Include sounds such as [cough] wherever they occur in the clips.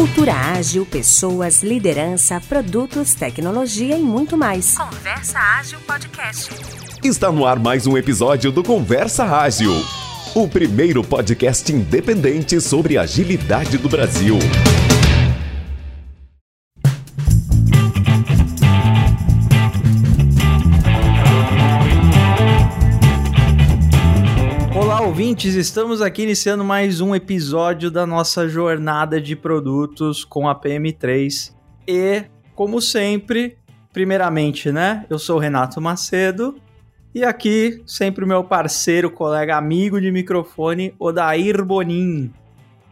Cultura ágil, pessoas, liderança, produtos, tecnologia e muito mais. Conversa Ágil Podcast. Está no ar mais um episódio do Conversa Ágil, o primeiro podcast independente sobre agilidade do Brasil. Ouvintes, estamos aqui iniciando mais um episódio da nossa jornada de produtos com a PM3. E, como sempre, primeiramente, né? Eu sou o Renato Macedo e aqui sempre o meu parceiro, colega, amigo de microfone, Odair Bonin.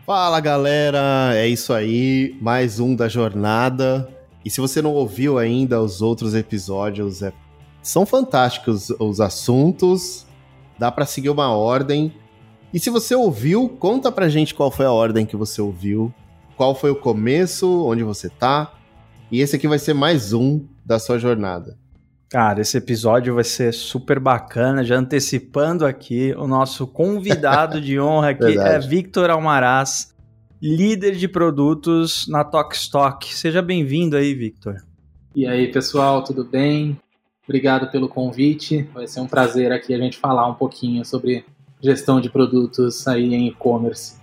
Fala galera, é isso aí, mais um da jornada. E se você não ouviu ainda os outros episódios, é... são fantásticos os assuntos, dá para seguir uma ordem. E se você ouviu, conta pra gente qual foi a ordem que você ouviu, qual foi o começo, onde você tá. E esse aqui vai ser mais um da sua jornada. Cara, esse episódio vai ser super bacana. Já antecipando aqui, o nosso convidado de honra aqui [laughs] é Victor Almaraz, líder de produtos na Tokstok. Seja bem-vindo aí, Victor. E aí, pessoal, tudo bem? Obrigado pelo convite. Vai ser um prazer aqui a gente falar um pouquinho sobre gestão de produtos aí em e-commerce.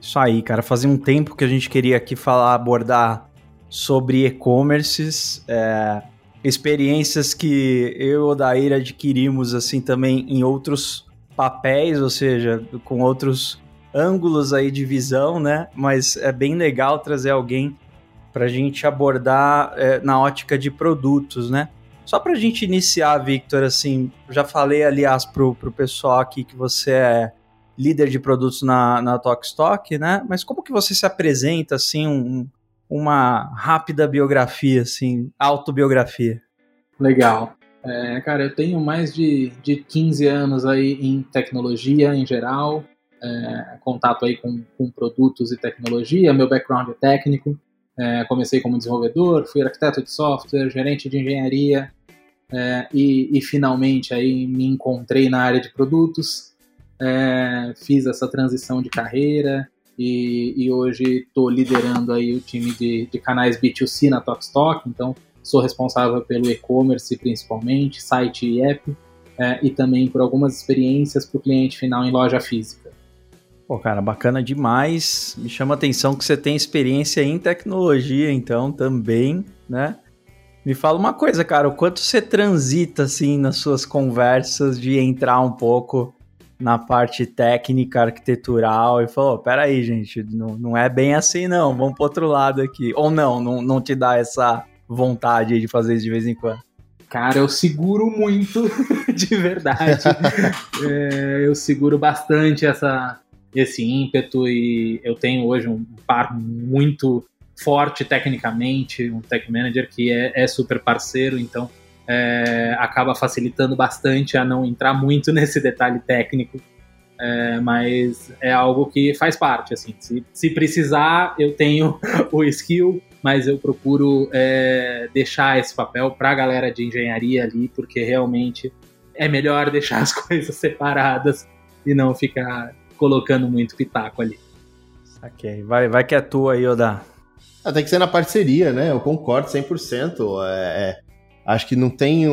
Isso aí, cara. Fazia um tempo que a gente queria aqui falar, abordar sobre e-commerces, é, experiências que eu e o Odair adquirimos assim também em outros papéis, ou seja, com outros ângulos aí de visão, né? Mas é bem legal trazer alguém para a gente abordar é, na ótica de produtos, né? Só para a gente iniciar, Victor, assim, já falei, aliás, pro, pro pessoal aqui que você é líder de produtos na, na Talkstock, né? Mas como que você se apresenta, assim, um, uma rápida biografia, assim, autobiografia? Legal. É, cara, eu tenho mais de, de 15 anos aí em tecnologia em geral, é, contato aí com, com produtos e tecnologia, meu background é técnico, é, comecei como desenvolvedor, fui arquiteto de software, gerente de engenharia, é, e, e, finalmente aí me encontrei na área de produtos, é, fiz essa transição de carreira e, e hoje estou liderando aí o time de, de canais B2C na Talkstock, então sou responsável pelo e-commerce principalmente, site e app, é, e também por algumas experiências para o cliente final em loja física. Pô, cara, bacana demais. Me chama a atenção que você tem experiência em tecnologia, então, também, né? Me fala uma coisa, cara, o quanto você transita assim nas suas conversas de entrar um pouco na parte técnica, arquitetural e falou, peraí, gente, não, não é bem assim não, vamos pro outro lado aqui. Ou não, não, não te dá essa vontade de fazer isso de vez em quando? Cara, eu seguro muito, [laughs] de verdade. [laughs] é, eu seguro bastante essa, esse ímpeto e eu tenho hoje um par muito forte tecnicamente, um tech manager que é, é super parceiro, então é, acaba facilitando bastante a não entrar muito [laughs] nesse detalhe técnico, é, mas é algo que faz parte, assim, se, se precisar eu tenho [laughs] o skill, mas eu procuro é, deixar esse papel para a galera de engenharia ali, porque realmente é melhor deixar [laughs] as coisas separadas e não ficar colocando muito pitaco ali. Ok, vai, vai que é tua aí, Oda. Ah, tem que ser na parceria, né? Eu concordo 100%. É, é, acho que não tem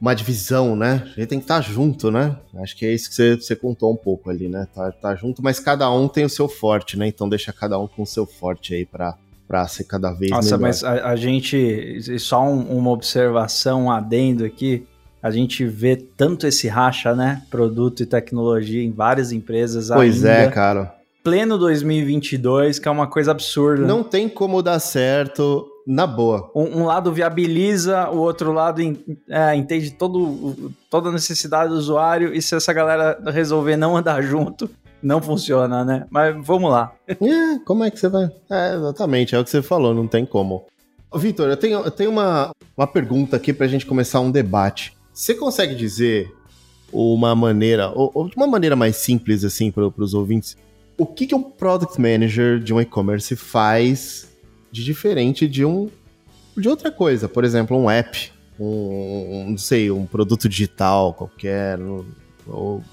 uma divisão, né? A gente tem que estar junto, né? Acho que é isso que você, você contou um pouco ali, né? Tá, tá junto, mas cada um tem o seu forte, né? Então deixa cada um com o seu forte aí para para ser cada vez Nossa, melhor. mas a, a gente, só um, uma observação, um adendo aqui, a gente vê tanto esse racha, né? Produto e tecnologia em várias empresas Pois é, ainda. é, cara pleno 2022, que é uma coisa absurda. Não tem como dar certo na boa. Um, um lado viabiliza, o outro lado é, entende todo, toda a necessidade do usuário, e se essa galera resolver não andar [laughs] junto, não funciona, né? Mas vamos lá. É, como é que você vai? É, exatamente, é o que você falou, não tem como. Vitor, eu tenho, eu tenho uma, uma pergunta aqui pra gente começar um debate. Você consegue dizer uma maneira, ou, ou de uma maneira mais simples, assim, para os ouvintes, o que, que um product manager de um e-commerce faz de diferente de um de outra coisa? Por exemplo, um app, um, um não sei, um produto digital qualquer. ou, o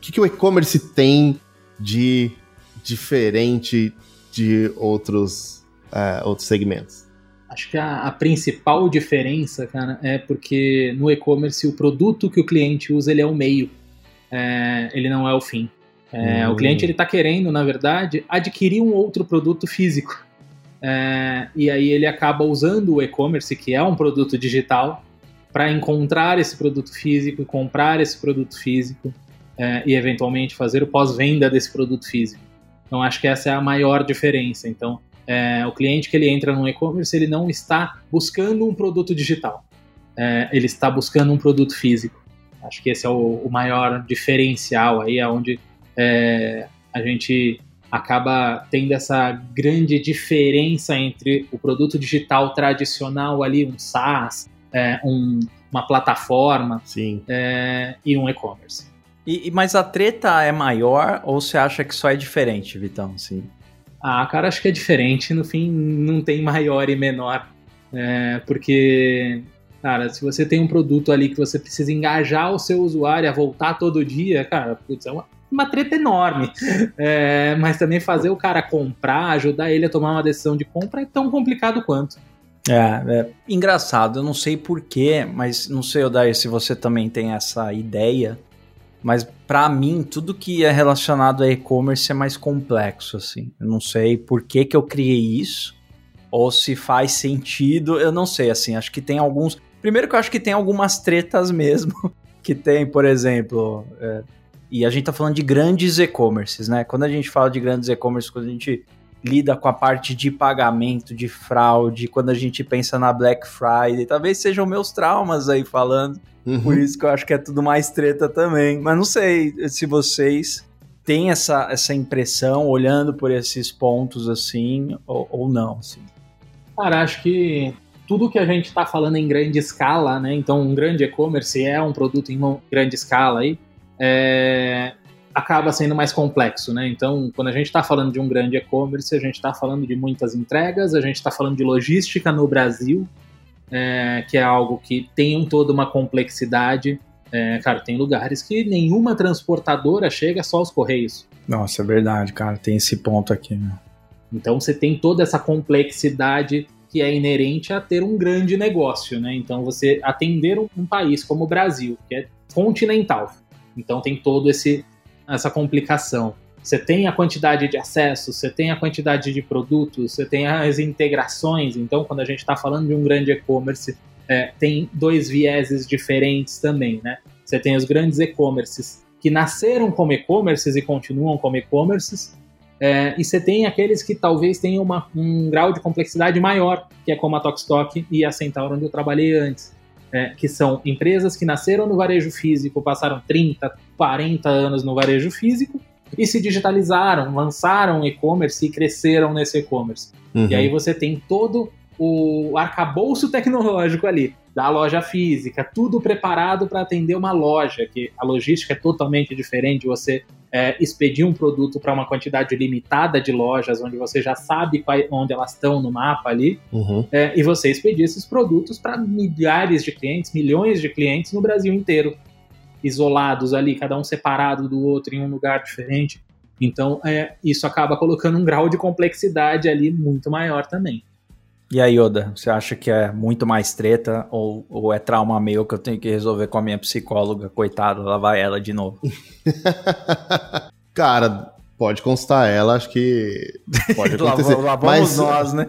que, que o e-commerce tem de diferente de outros uh, outros segmentos? Acho que a, a, principal diferença, cara, é porque no e-commerce o produto que o cliente usa ele é o meio, é, ele não é o fim. É. O cliente ele está querendo, na verdade, adquirir um outro produto físico. É, e aí ele acaba usando o e-commerce, que é um produto digital, para encontrar esse produto físico, comprar esse produto físico é, e eventualmente fazer o pós-venda desse produto físico. Então acho que essa é a maior diferença. Então é, o cliente que ele entra no e-commerce ele não está buscando um produto digital, é, ele está buscando um produto físico. Acho que esse é o, o maior diferencial aí, aonde é, a gente acaba tendo essa grande diferença entre o produto digital tradicional ali, um SaaS, é, um, uma plataforma é, e um e-commerce. E, mas a treta é maior ou você acha que só é diferente, Vitão? Sim. Ah, cara, acho que é diferente. No fim, não tem maior e menor. É, porque, cara, se você tem um produto ali que você precisa engajar o seu usuário a voltar todo dia, cara, putz, é uma, uma treta enorme. É, mas também fazer o cara comprar, ajudar ele a tomar uma decisão de compra é tão complicado quanto. É, é engraçado, eu não sei porquê, mas não sei, Odair, se você também tem essa ideia, mas para mim, tudo que é relacionado a e-commerce é mais complexo, assim. Eu não sei por que, que eu criei isso, ou se faz sentido, eu não sei, assim. Acho que tem alguns. Primeiro que eu acho que tem algumas tretas mesmo, [laughs] que tem, por exemplo. É... E a gente tá falando de grandes e-commerces, né? Quando a gente fala de grandes e-commerces, quando a gente lida com a parte de pagamento, de fraude, quando a gente pensa na Black Friday, talvez sejam meus traumas aí falando. Uhum. Por isso que eu acho que é tudo mais treta também. Mas não sei se vocês têm essa, essa impressão olhando por esses pontos assim ou, ou não. Assim. Cara, acho que tudo que a gente está falando em grande escala, né? Então, um grande e-commerce é um produto em grande escala aí. É, acaba sendo mais complexo, né? Então, quando a gente está falando de um grande e-commerce, a gente está falando de muitas entregas, a gente está falando de logística no Brasil, é, que é algo que tem toda uma complexidade. É, cara, tem lugares que nenhuma transportadora chega só aos correios. Nossa, é verdade, cara, tem esse ponto aqui, né? Então você tem toda essa complexidade que é inerente a ter um grande negócio, né? Então você atender um país como o Brasil, que é continental, então tem todo esse essa complicação. Você tem a quantidade de acessos, você tem a quantidade de produtos, você tem as integrações. Então, quando a gente está falando de um grande e-commerce, é, tem dois vieses diferentes também, né? Você tem os grandes e-commerces que nasceram como e-commerces e continuam como e-commerces, é, e você tem aqueles que talvez tenham uma, um grau de complexidade maior, que é como a Tokstok e a Centaur, onde eu trabalhei antes é, que são empresas que nasceram no varejo físico, passaram 30, 40 anos no varejo físico e se digitalizaram, lançaram e-commerce e cresceram nesse e-commerce. Uhum. E aí você tem todo o arcabouço tecnológico ali da loja física, tudo preparado para atender uma loja, que a logística é totalmente diferente. Você é, expedir um produto para uma quantidade limitada de lojas, onde você já sabe qual, onde elas estão no mapa ali, uhum. é, e você expedir esses produtos para milhares de clientes, milhões de clientes no Brasil inteiro, isolados ali, cada um separado do outro em um lugar diferente. Então, é, isso acaba colocando um grau de complexidade ali muito maior também. E aí, Yoda, você acha que é muito mais treta ou, ou é trauma meu que eu tenho que resolver com a minha psicóloga? Coitada, lá vai ela de novo. [laughs] Cara, pode constar ela, acho que pode [laughs] acontecer. lá, lá vamos Mas, nós, né?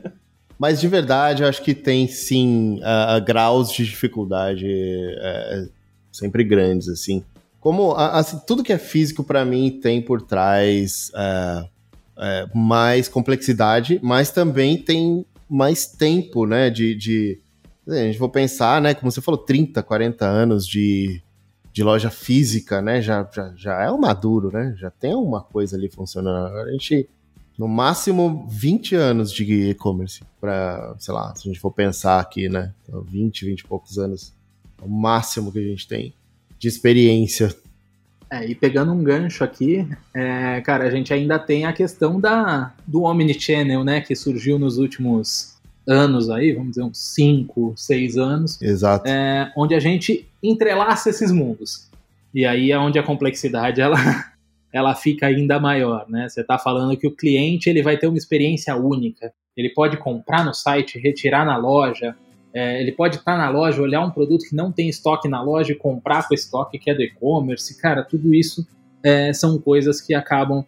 [laughs] Mas de verdade, acho que tem sim uh, graus de dificuldade uh, sempre grandes, assim. Como assim, tudo que é físico para mim tem por trás uh, mais complexidade, mas também tem mais tempo, né? De, de a gente for pensar, né? Como você falou, 30, 40 anos de, de loja física, né? Já, já, já é o maduro, né? Já tem uma coisa ali funcionando. Agora a gente, no máximo, 20 anos de e-commerce. Para, sei lá, se a gente for pensar aqui, né? 20, 20 e poucos anos. É o máximo que a gente tem de experiência. É, e pegando um gancho aqui, é, cara, a gente ainda tem a questão da, do Omnichannel, né, que surgiu nos últimos anos aí, vamos dizer uns 5, 6 anos. Exato. É, onde a gente entrelaça esses mundos. E aí é onde a complexidade [laughs] ela, ela fica ainda maior, né? Você está falando que o cliente ele vai ter uma experiência única. ele pode comprar no site, retirar na loja, é, ele pode estar tá na loja, olhar um produto que não tem estoque na loja e comprar com estoque que é do e-commerce. Cara, tudo isso é, são coisas que acabam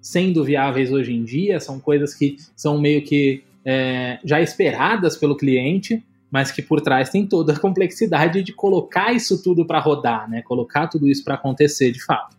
sendo viáveis hoje em dia, são coisas que são meio que é, já esperadas pelo cliente, mas que por trás tem toda a [laughs] complexidade de colocar isso tudo para rodar, né? Colocar tudo isso para acontecer de fato.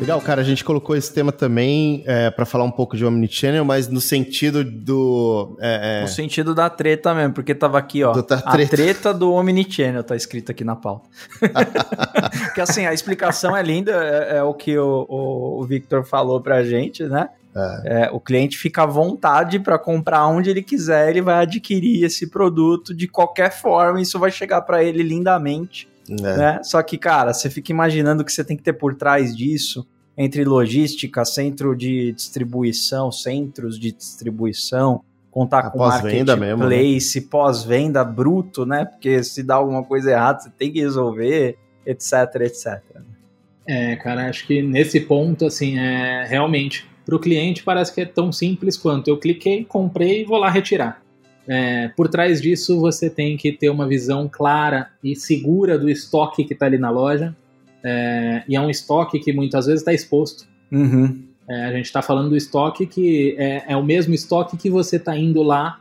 Legal, cara, a gente colocou esse tema também é, para falar um pouco de Omnichannel, mas no sentido do. É, é... No sentido da treta mesmo, porque tava aqui, ó. Treta. A treta do Omnichannel tá escrito aqui na pauta. [laughs] que assim, a explicação é linda, é, é o que o, o, o, Victor falou pra gente, né? É. é o cliente fica à vontade para comprar onde ele quiser, ele vai adquirir esse produto de qualquer forma, isso vai chegar para ele lindamente é. Né? Só que, cara, você fica imaginando que você tem que ter por trás disso, entre logística, centro de distribuição, centros de distribuição, contar a com marketplace, né? pós-venda bruto, né? Porque se dá alguma coisa errada, você tem que resolver, etc, etc. É, cara, acho que nesse ponto, assim, é realmente para o cliente parece que é tão simples quanto eu cliquei, comprei e vou lá retirar. É, por trás disso, você tem que ter uma visão clara e segura do estoque que está ali na loja. É, e é um estoque que muitas vezes está exposto. Uhum. É, a gente está falando do estoque que é, é o mesmo estoque que você está indo lá,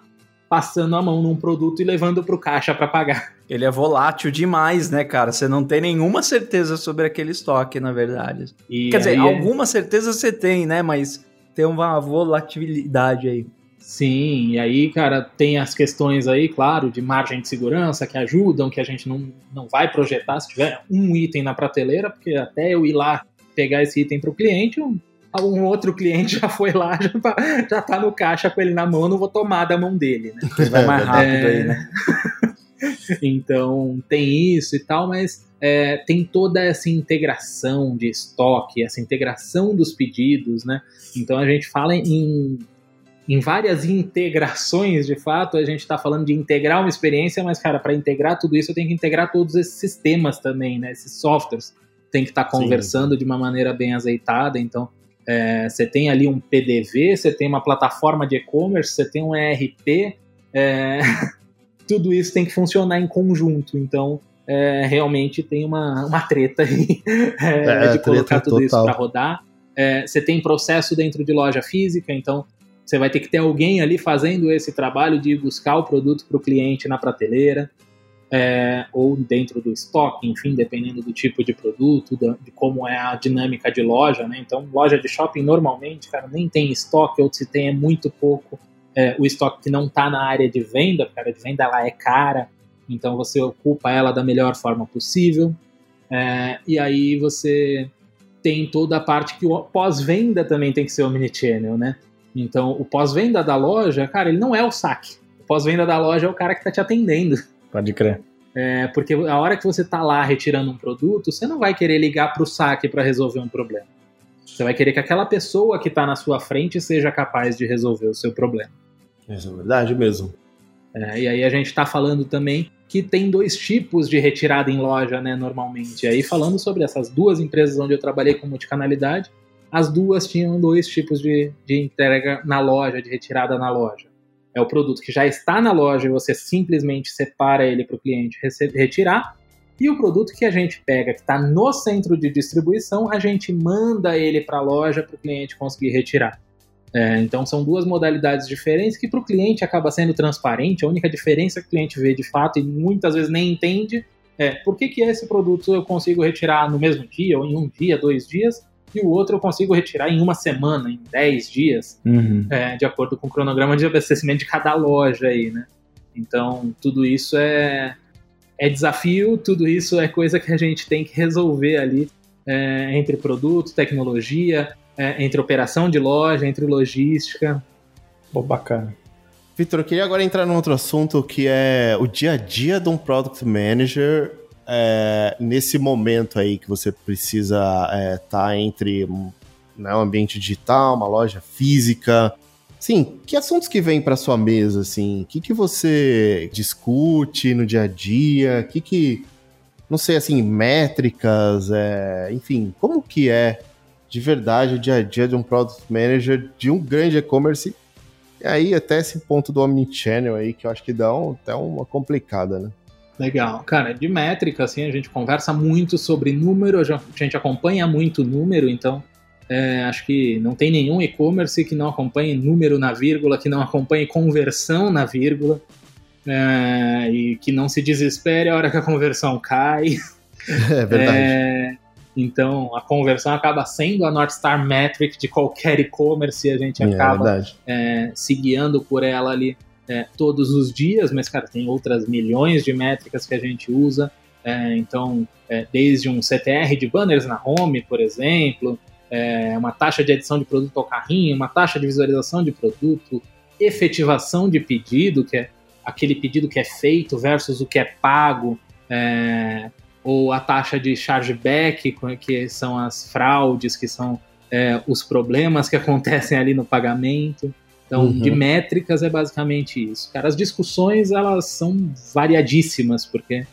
passando a mão num produto e levando para o caixa para pagar. Ele é volátil demais, né, cara? Você não tem nenhuma certeza sobre aquele estoque, na verdade. E Quer dizer, é alguma certeza você tem, né? Mas tem uma volatilidade aí. Sim, e aí, cara, tem as questões aí, claro, de margem de segurança que ajudam, que a gente não, não vai projetar se tiver um item na prateleira, porque até eu ir lá pegar esse item para o cliente, um, um, outro cliente [laughs] já foi lá, já, tá, já tá no caixa com ele na mão, não vou tomar da mão dele, né? Vai mais rápido é... aí, né? [laughs] então, tem isso e tal, mas é, tem toda essa integração de estoque, essa integração dos pedidos, né? Então a gente fala em em várias integrações, de fato, a gente está falando de integrar uma experiência, mas, cara, para integrar tudo isso, eu tenho que integrar todos esses sistemas também, né? Esses softwares tem que estar tá conversando Sim. de uma maneira bem azeitada. Então, é, você tem ali um PDV, você tem uma plataforma de e-commerce, você tem um ERP, é, [laughs] tudo isso tem que funcionar em conjunto. Então, é, realmente tem uma, uma treta aí [laughs] é, é, de colocar tudo total. isso para rodar. É, você tem processo dentro de loja física, então você vai ter que ter alguém ali fazendo esse trabalho de buscar o produto para o cliente na prateleira, é, ou dentro do estoque, enfim, dependendo do tipo de produto, de como é a dinâmica de loja, né? Então, loja de shopping normalmente, cara, nem tem estoque, ou se tem é muito pouco é, o estoque que não está na área de venda, porque a área de venda ela é cara, então você ocupa ela da melhor forma possível. É, e aí você tem toda a parte que pós-venda também tem que ser omnichannel, né? Então, o pós-venda da loja, cara, ele não é o saque. O pós-venda da loja é o cara que está te atendendo. Pode crer. É, porque a hora que você está lá retirando um produto, você não vai querer ligar para o saque para resolver um problema. Você vai querer que aquela pessoa que está na sua frente seja capaz de resolver o seu problema. Isso é verdade mesmo. É, e aí a gente está falando também que tem dois tipos de retirada em loja, né, normalmente. E aí falando sobre essas duas empresas onde eu trabalhei com multicanalidade, as duas tinham dois tipos de, de entrega na loja, de retirada na loja. É o produto que já está na loja e você simplesmente separa ele para o cliente retirar. E o produto que a gente pega, que está no centro de distribuição, a gente manda ele para a loja para o cliente conseguir retirar. É, então são duas modalidades diferentes que para o cliente acaba sendo transparente. A única diferença que o cliente vê de fato e muitas vezes nem entende é por que, que esse produto eu consigo retirar no mesmo dia, ou em um dia, dois dias, e o outro eu consigo retirar em uma semana, em 10 dias, uhum. é, de acordo com o cronograma de abastecimento de cada loja aí, né? Então, tudo isso é, é desafio, tudo isso é coisa que a gente tem que resolver ali é, entre produto, tecnologia, é, entre operação de loja, entre logística. Pô, bacana. Vitor, eu queria agora entrar num outro assunto que é o dia a dia de um Product Manager é, nesse momento aí que você precisa estar é, tá entre né, um ambiente digital, uma loja física, Sim, que assuntos que vêm para sua mesa, assim? O que, que você discute no dia a dia? O que, que não sei, assim, métricas, é, enfim, como que é de verdade o dia a dia de um Product Manager de um grande e-commerce? E aí até esse ponto do Omnichannel aí, que eu acho que dá um, até uma complicada, né? Legal. Cara, de métrica, assim, a gente conversa muito sobre número, a gente acompanha muito número, então é, acho que não tem nenhum e-commerce que não acompanhe número na vírgula, que não acompanhe conversão na vírgula, é, e que não se desespere a hora que a conversão cai. [laughs] É verdade. É, então, a conversão acaba sendo a North Star Metric de qualquer e-commerce e a gente é acaba é, se guiando por ela ali é, todos os dias, mas, cara, tem outras milhões de métricas que a gente usa. É, então, é, desde um CTR de banners na home, por exemplo, é, uma taxa de adição de produto ao carrinho, uma taxa de visualização de produto, efetivação de pedido, que é aquele pedido que é feito versus o que é pago, é, ou a taxa de chargeback, que são as fraudes, que são é, os problemas que [laughs] acontecem ali no pagamento. Então, uhum. de métricas é basicamente isso. Cara, as discussões elas são variadíssimas, porque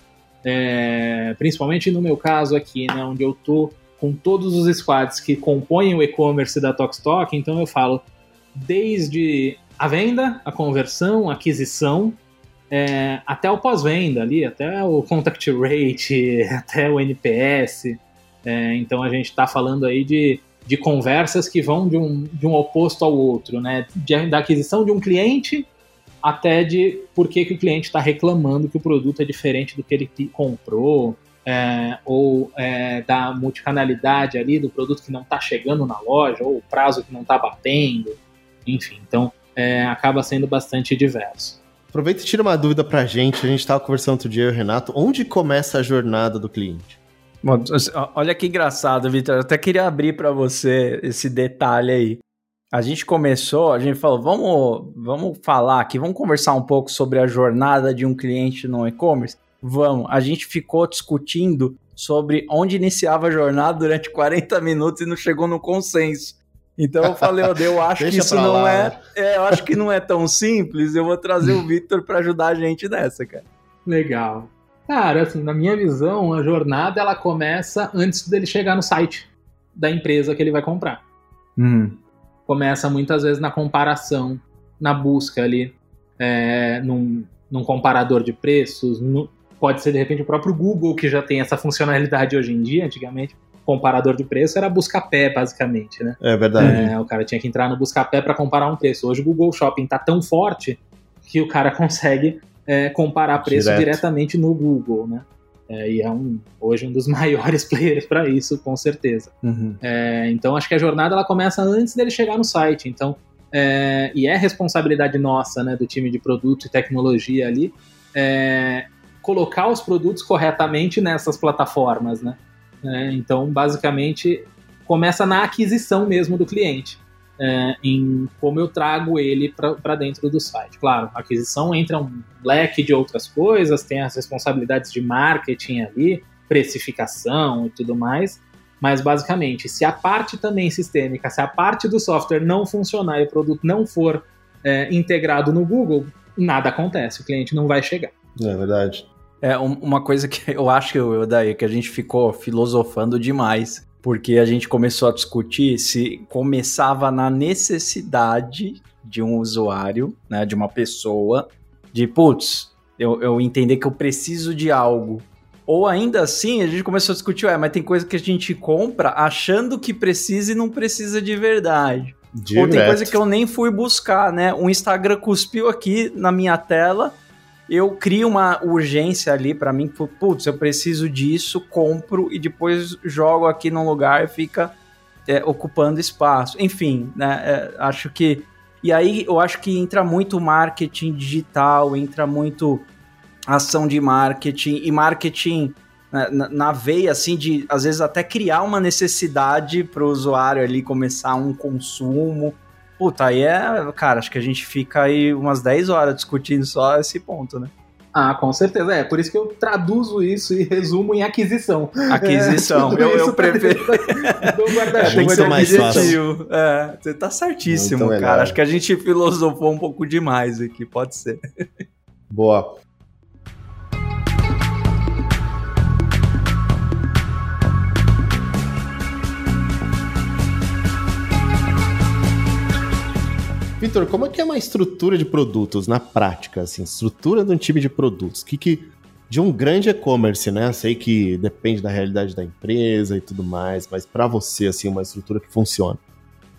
é, principalmente no meu caso aqui, né, onde eu tô com todos os squads que compõem o e-commerce da Tokstok, então eu falo desde a venda, a conversão, a aquisição, é, até o pós-venda ali, até o contact rate, [laughs] até o NPS. É, então a gente está falando aí de de conversas que vão de um, de um oposto ao outro, né? De, da aquisição de um cliente até de por que, que o cliente está reclamando que o produto é diferente do que ele comprou, é, ou é, da multicanalidade ali do produto que não está chegando na loja, ou o prazo que não está batendo, enfim. Então, é, acaba sendo bastante diverso. Aproveita e tira uma dúvida para a gente. A gente estava conversando outro dia, eu e o Renato. Onde começa a jornada do cliente? Olha que engraçado, Vitor. Eu até queria abrir para você esse detalhe aí. A gente começou, a gente falou, vamos, vamos falar aqui, vamos conversar um pouco sobre a jornada de um cliente no e-commerce. Vamos. A gente ficou discutindo sobre onde iniciava a jornada durante 40 minutos e não chegou no consenso. Então eu falei, eu [laughs] acho que isso não lá, é, né? é, eu acho que não é tão simples. Eu vou trazer o [laughs] Vitor para ajudar a gente nessa, cara. Legal. Cara, assim, na minha visão, a jornada ela começa antes dele chegar no site da empresa que ele vai comprar. Uhum. Começa muitas vezes na comparação, na busca ali, é, num, num, comparador de preços. No, pode ser de repente o próprio Google que já tem essa funcionalidade hoje em dia. Antigamente, comparador de preço era busca-pé, basicamente, né? É verdade. É, o cara tinha que entrar no busca-pé para comparar um preço. Hoje o Google Shopping tá tão forte que o cara [laughs] consegue é, comparar preço Direto. diretamente no Google, né? É, e é um, hoje um dos [laughs] maiores players para isso, com certeza. Uhum. É, então acho que a jornada ela começa antes dele chegar no site. Então, é, e é responsabilidade nossa, né, do time de produto e tecnologia ali, é, colocar os produtos corretamente nessas plataformas, né? É, então, basicamente, começa na aquisição mesmo do cliente é, em como eu trago ele para dentro do site. Claro, a aquisição entra um leque de outras coisas, tem as responsabilidades de marketing ali, precificação e tudo mais, mas basicamente, se a parte também sistêmica, se a parte do software não funcionar e o produto não for é, integrado no Google, nada acontece, o cliente não vai chegar. É verdade. É uma coisa que eu acho que eu, daí que a gente ficou filosofando demais porque a gente começou a discutir se começava na necessidade de um usuário, né, de uma pessoa, de putz, eu, eu entender que eu preciso de algo. Ou ainda assim, a gente começou a discutir, ué, mas tem coisa que a gente compra achando que precisa e não precisa de verdade. Direto. Ou tem coisa que eu nem fui buscar, né? O Instagram cuspiu aqui na minha tela eu crio uma urgência ali para mim, putz, eu preciso disso, compro e depois jogo aqui num lugar e fica é, ocupando espaço. Enfim, né, é, acho que. E aí eu acho que entra muito marketing digital, entra muito ação de marketing e marketing né, na, na veia, assim, de às vezes até criar uma necessidade para o usuário ali começar um consumo Puta, aí é. Cara, acho que a gente fica aí umas 10 horas discutindo só esse ponto, né? Ah, com certeza. É, por isso que eu traduzo isso e resumo em aquisição. Aquisição. É, eu, eu prefiro. Do guarda-chuva é, mais objetivo. É, você tá certíssimo, cara. Acho que a gente filosofou um pouco demais aqui, pode ser. Boa. Vitor, como é que é uma estrutura de produtos na prática, assim, estrutura de um time de produtos? Que que de um grande e-commerce, né? Sei que depende da realidade da empresa e tudo mais, mas para você assim, uma estrutura que funciona.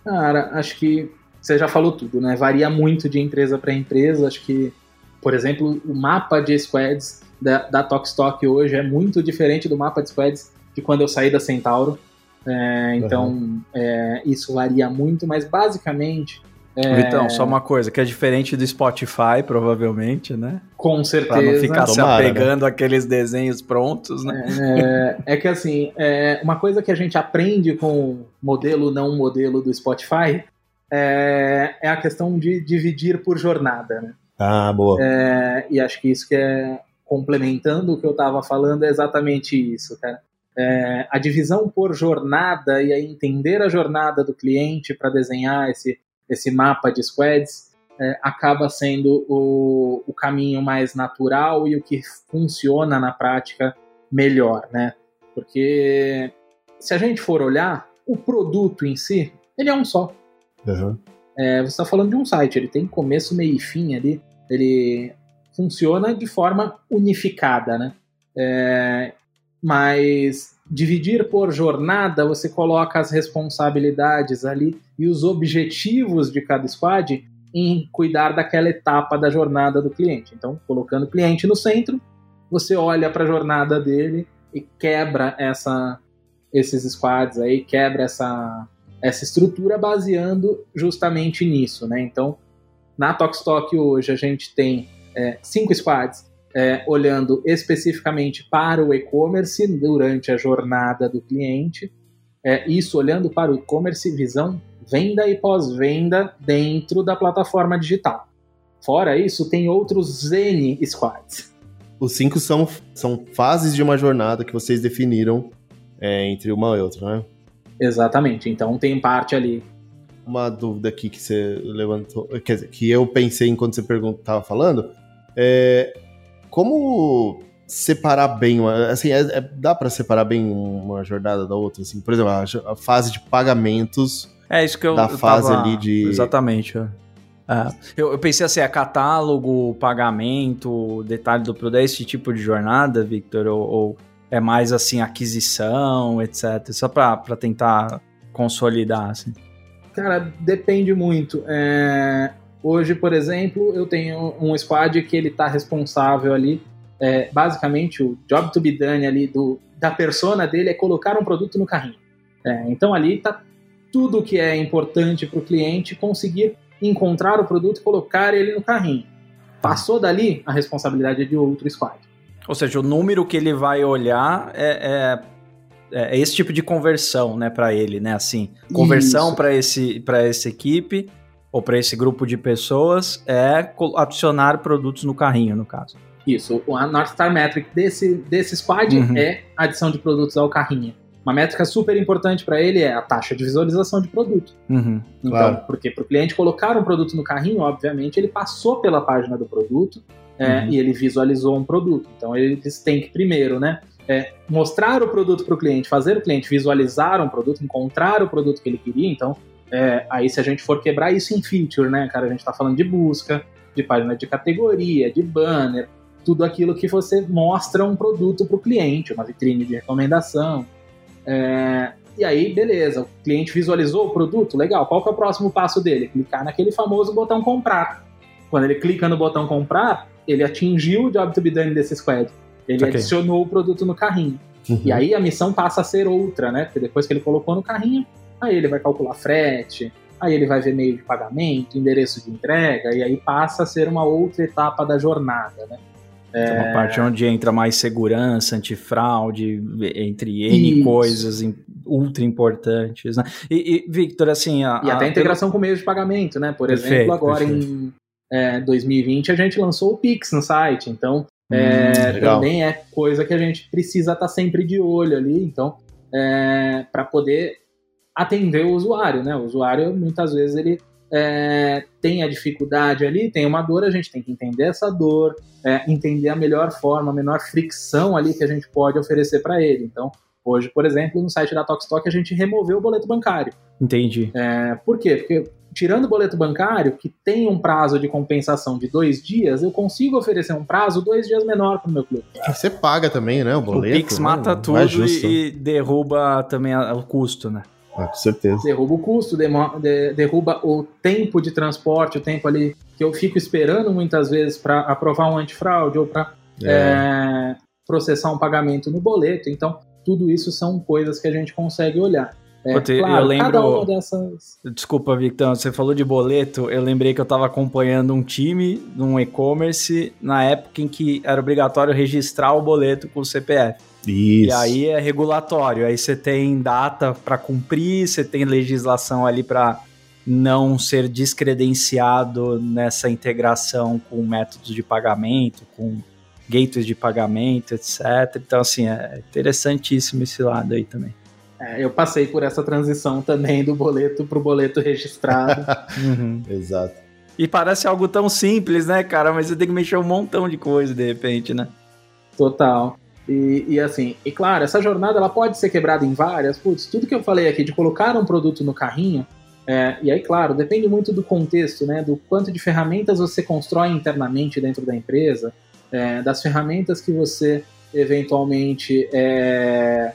Cara, acho que você já falou tudo, né? Varia muito de empresa para empresa. Acho que, por exemplo, o mapa de squads da, da Tokstok hoje é muito diferente do mapa de squads de quando eu saí da Centauro. É, então, uhum. é, isso varia muito, mas basicamente. É... Então, só uma coisa, que é diferente do Spotify, provavelmente, né? Com certeza. Pra não ficar Tomara, se apegando né? àqueles desenhos prontos, né? É, é, que, assim, é uma coisa que a gente aprende com o modelo não modelo do Spotify é, é a questão de dividir por jornada, né? Ah, boa. É, e acho que isso que é complementando o que eu estava falando é exatamente isso, cara. É, a divisão por jornada e a entender a jornada do cliente para desenhar esse, esse mapa de squads é, acaba sendo o, o caminho mais natural e o que funciona na prática melhor, né? Porque se a gente for olhar, o produto em si, ele é um só. Uhum. É, você está falando de um site, ele tem começo, meio e fim ali, ele funciona de forma unificada, né? É, mas dividir por jornada, você coloca as responsabilidades ali e os objetivos de cada squad em cuidar daquela etapa da jornada do cliente. Então, colocando o cliente no centro, você olha para a jornada dele e quebra essa, esses squads aí, quebra essa, essa estrutura baseando justamente nisso, né? Então, na Tokstok hoje a gente tem é, cinco squads é, olhando especificamente para o e-commerce durante a jornada do cliente. É, isso olhando para o e-commerce, visão venda e pós-venda dentro da plataforma digital. Fora isso, tem outros N squads. Os cinco são, são fases de uma jornada que vocês definiram é, entre uma e outra, né? Exatamente. Então tem parte ali. Uma dúvida aqui que você levantou, quer dizer, que eu pensei enquanto você estava falando, é, como separar bem, assim, é, é, dá para separar bem uma jornada da outra, assim, por exemplo, a, a, fase de pagamentos é isso que eu, da eu fase tava... ali de exatamente. É. é. Eu, eu, pensei assim, é catálogo, pagamento, detalhe do produto, é esse tipo de jornada, Victor, ou, ou é mais assim aquisição, etc, só para tentar consolidar, assim. Cara, depende muito. É, Hoje, por exemplo, eu tenho um squad que ele está responsável ali, é, basicamente o job to be done ali do, da persona dele é colocar um produto no carrinho. É, então ali está tudo que é importante para o cliente conseguir encontrar o produto e colocar ele no carrinho. Passou dali, a responsabilidade é de outro squad. Ou seja, o número que ele vai olhar é, é, é esse tipo de conversão, né, para ele, né? Assim, conversão para esse para essa equipe ou para esse grupo de pessoas é adicionar produtos no carrinho, no caso. Isso, a North Star Metric desse, desse squad uhum. é adição de produtos ao carrinho. Uma métrica super importante para ele é a taxa de visualização de produto. Uhum, então, claro. porque para o cliente colocar um produto no carrinho, obviamente, ele passou pela página do produto é, uhum. e ele visualizou um produto. Então, eles têm que primeiro, né, é, mostrar o produto para o cliente, fazer o cliente visualizar um produto, encontrar o produto que ele queria. Então, é, aí, se a gente for quebrar isso em feature, né, cara, a gente está falando de busca, de página de categoria, de banner, tudo aquilo que você mostra um produto para o cliente, uma vitrine de recomendação. É, e aí, beleza, o cliente visualizou o produto, legal. Qual que é o próximo passo dele? Clicar naquele famoso botão comprar. Quando ele clica no botão comprar, ele atingiu o job to be done desse squad. Ele okay. adicionou o produto no carrinho. Uhum. E aí a missão passa a ser outra, né? Porque depois que ele colocou no carrinho, Aí ele vai calcular frete, aí ele vai ver meio de pagamento, endereço de entrega, e aí passa a ser uma outra etapa da jornada, né? É uma parte onde entra mais segurança, antifraude, entre N Isso. coisas ultra importantes, né? E, e Victor, assim... A, e até a integração com meios de pagamento, né? Por perfeito, exemplo, agora perfeito. em é, 2020 a gente lançou o Pix no site, então é, hum, também é coisa que a gente precisa estar tá sempre de olho ali, então é, para poder atender o usuário, né? O usuário muitas vezes ele é, tem a dificuldade ali, tem uma dor, a gente tem que entender essa dor, é, entender a melhor forma, a menor fricção ali que a gente pode oferecer para ele. Então, hoje, por exemplo, no site da Tokstok a gente removeu o boleto bancário. Entendi. É, por quê? Porque tirando o boleto bancário, que tem um prazo de compensação de dois dias, eu consigo oferecer um prazo dois dias menor para o meu cliente. Você paga também, né? O boleto. O Pix né? mata Não tudo é e, e derruba também o custo, né? Ah, com certeza. derruba o custo, derruba o tempo de transporte, o tempo ali que eu fico esperando muitas vezes para aprovar um antifraude ou para É. processar um pagamento no boleto. Então, tudo isso são coisas que a gente consegue olhar. É, eu claro, lembro- cada uma dessas. Desculpa, Victor, você falou de boleto, eu lembrei que eu estava acompanhando um time num e-commerce na época em que era obrigatório registrar o boleto com o CPF. Isso. E aí é regulatório, aí você tem data para cumprir, você tem legislação ali para não ser descredenciado nessa integração com métodos de pagamento, com gateways de pagamento, etc. Então, assim, é interessantíssimo esse lado aí também. é, eu passei por essa transição também do boleto para o boleto registrado. [laughs] Uhum. Exato. E parece algo tão simples, né, cara? Mas você tem que mexer um montão de coisa de repente, né? Total. E, e assim, e claro, essa jornada ela pode ser quebrada em várias. Putz, tudo que eu falei aqui de colocar um produto no carrinho, é, e aí, claro, depende muito do contexto, né? Do quanto de ferramentas você constrói internamente dentro da empresa, é, das ferramentas que você eventualmente é,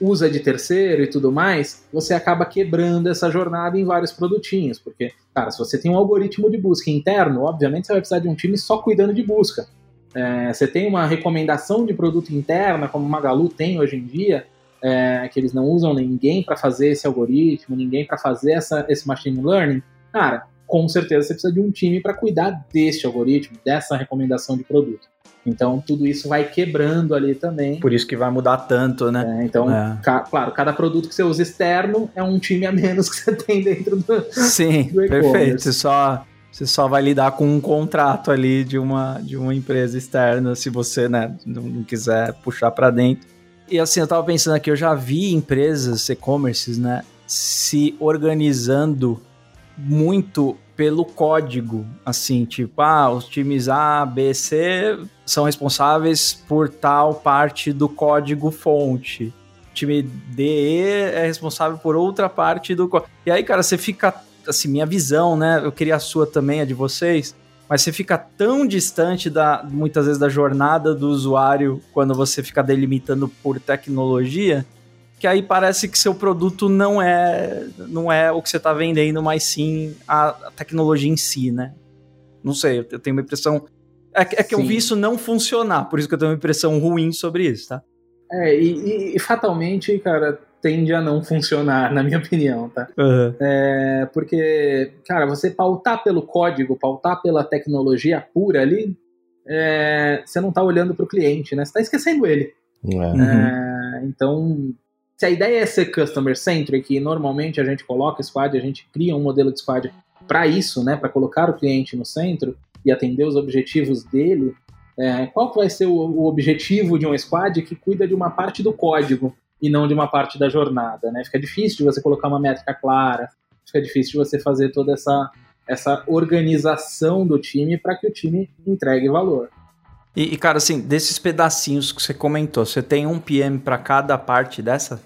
usa de terceiro e tudo mais, você acaba quebrando essa jornada em vários produtinhos. Porque, cara, se você tem um algoritmo de busca interno, obviamente você vai precisar de um time só cuidando de busca. É, você tem uma recomendação de produto interna, como o Magalu tem hoje em dia, é, que eles não usam ninguém para fazer esse algoritmo, ninguém para fazer essa, esse machine learning. Cara, com certeza você precisa de um time para cuidar deste algoritmo, dessa recomendação de produto. Então, tudo isso vai quebrando ali também. Por isso que vai mudar tanto, né? É, então, É. ca- claro, cada produto que você usa externo é um time a menos que você [laughs] tem dentro do. Sim, Do perfeito. Só, você só vai lidar com um contrato ali de uma, de uma empresa externa, se você né, não, quiser puxar para dentro. E assim, eu tava pensando aqui, eu já vi empresas e-commerces, né, se organizando muito pelo código, assim, tipo, ah, os times A, B, C são responsáveis por tal parte do código fonte. O time D, é responsável por outra parte do código. E aí, cara, você fica, assim, minha visão, né, eu queria a sua também, a de vocês, mas você fica tão distante da, muitas vezes da jornada do usuário quando você fica delimitando por tecnologia, que aí parece que seu produto não é não é o que você está vendendo, mas sim a, a tecnologia em si, né? Não sei, eu tenho uma impressão. É, que- é que eu Sim. vi isso não funcionar, por isso que eu tenho uma impressão ruim sobre isso, tá? É, e, e- e fatalmente, cara, tende a não funcionar, [laughs] na minha opinião, tá? É, porque, cara, você pautar pelo código, pautar pela tecnologia pura ali, é, você não tá olhando para o cliente, né? Você tá esquecendo ele. É. Uhum. É, então, se a ideia é ser customer centric, e normalmente a gente coloca squad, a gente cria um modelo de squad para isso, né? Para colocar o cliente no centro e atender os objetivos dele. é, qual que vai ser o, o objetivo de um squad que cuida de uma parte do código e não de uma parte da jornada, né? Fica difícil de você colocar uma métrica clara, fica difícil de você fazer toda essa essa organização do time para que o time entregue valor. E, e, cara, assim, desses pedacinhos que você comentou, você tem um PM para cada parte dessa?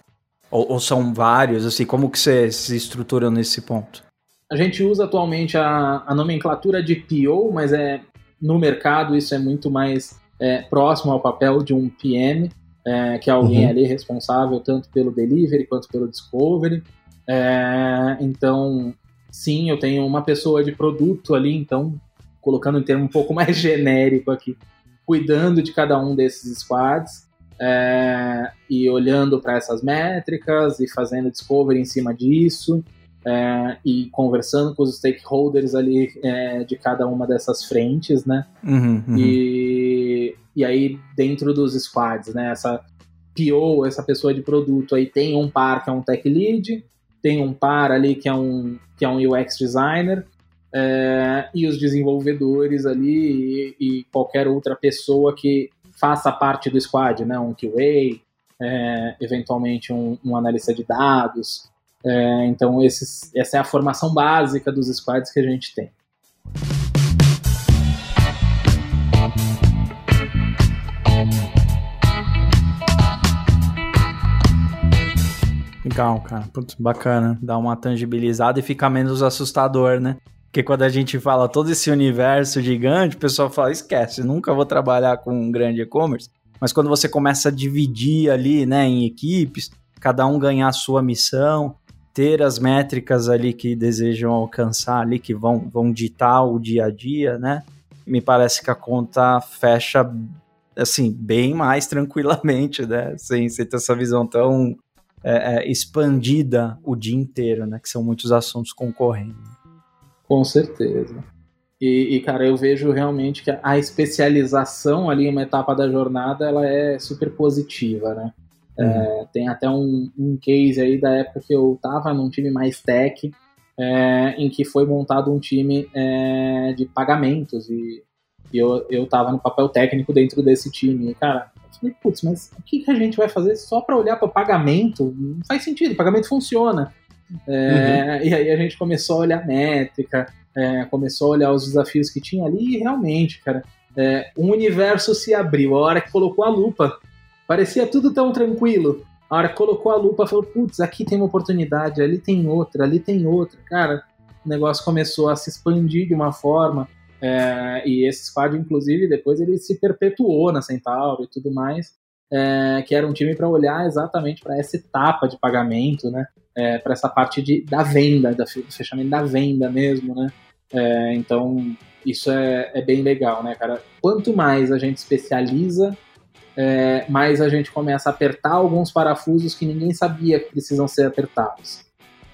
Ou, ou são vários, assim, como que você se estrutura nesse ponto? A gente usa atualmente a, a nomenclatura de PO, mas é no mercado isso é muito mais é, próximo ao papel de um PM, é, que é alguém Uhum. ali responsável tanto pelo delivery quanto pelo discovery. É, então, sim, eu tenho uma pessoa de produto ali, então, colocando um termo um pouco [laughs] mais genérico aqui, cuidando de cada um desses squads. é, e olhando para essas métricas e fazendo discovery em cima disso é, e conversando com os stakeholders ali é, de cada uma dessas frentes, né? Uhum, uhum. E, e aí dentro dos squads, né? Essa PO, essa pessoa de produto aí tem um par que é um tech lead, tem um par ali que é um que é um UX designer é, e os desenvolvedores ali e, e qualquer outra pessoa que faça parte do squad, né? Um QA, é, eventualmente um, um analista de dados. É, então esses, essa é a formação básica dos squads que a gente tem. Legal, cara. Putz, bacana. Dá uma tangibilizada e fica menos assustador, né? Porque quando a gente fala todo esse universo gigante, o pessoal fala, esquece, nunca vou trabalhar com um grande e-commerce. Mas quando você começa a dividir ali, né, em equipes, cada um ganhar a sua missão, ter as métricas ali que desejam alcançar ali, que vão, vão ditar o dia a dia, né? Me parece que a conta fecha, assim, bem mais [laughs] tranquilamente, né? Sem, sem ter essa visão tão é, é, expandida o dia inteiro, né? Que são muitos assuntos concorrendo. Com certeza. E, e, cara, eu vejo realmente que a especialização ali, uma etapa da jornada, ela é super positiva, né? É, uhum. É, tem até um, um case aí da época que eu tava num time mais tech, é, em que foi montado um time é, de pagamentos e, e, eu, eu tava no papel técnico dentro desse time. E, cara, falei, putz, mas o que, que a gente vai fazer só para olhar para pagamento? Não faz sentido, pagamento funciona. É, uhum. E aí a gente começou a olhar métrica, é, começou a olhar os desafios que tinha ali e realmente, cara, é, um universo se abriu. A hora que colocou a lupa, parecia tudo tão tranquilo. A hora que colocou a lupa, falou: putz, aqui tem uma oportunidade, ali tem outra, ali tem outra. Cara, o negócio começou a se expandir de uma forma. É, e esse squad, inclusive, depois ele se perpetuou na Centauro e tudo mais, é, que era um time para olhar exatamente para essa etapa de pagamento, né? É, para essa parte de, da venda, do fechamento da venda mesmo, né? É, então, isso é, é, bem legal, né, cara? Quanto mais a gente especializa, é, mais a gente começa a apertar alguns parafusos que ninguém sabia que precisam ser apertados.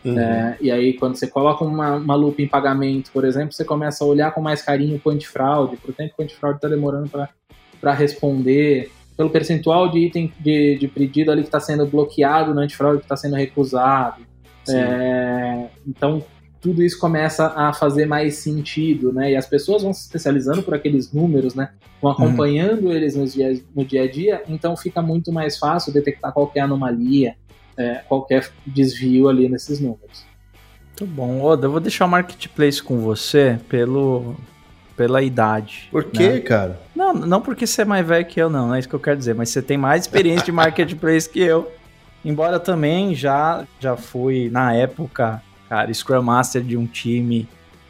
Uhum. É, e aí, quando você coloca uma, uma lupa em pagamento, por exemplo, você começa a olhar com mais carinho o antifraude, por tempo que o antifraude está demorando para responder, pelo percentual de item de, de pedido ali que está sendo bloqueado no antifraude que está sendo recusado. É, então, tudo isso começa a fazer mais sentido, né? E as pessoas vão se especializando por aqueles números, né? Vão uhum. acompanhando uhum. eles no dia, no dia a dia, então fica muito mais fácil detectar qualquer anomalia, é, qualquer desvio ali nesses números. Muito bom. Oda, eu vou deixar o marketplace com você pelo, pela idade. Por quê, né? cara? Não, não porque você é mais velho que eu, não, não é isso que eu quero dizer, mas você tem mais experiência de marketplace que eu. Embora também já, já fui, na época, cara, Scrum Master de um time.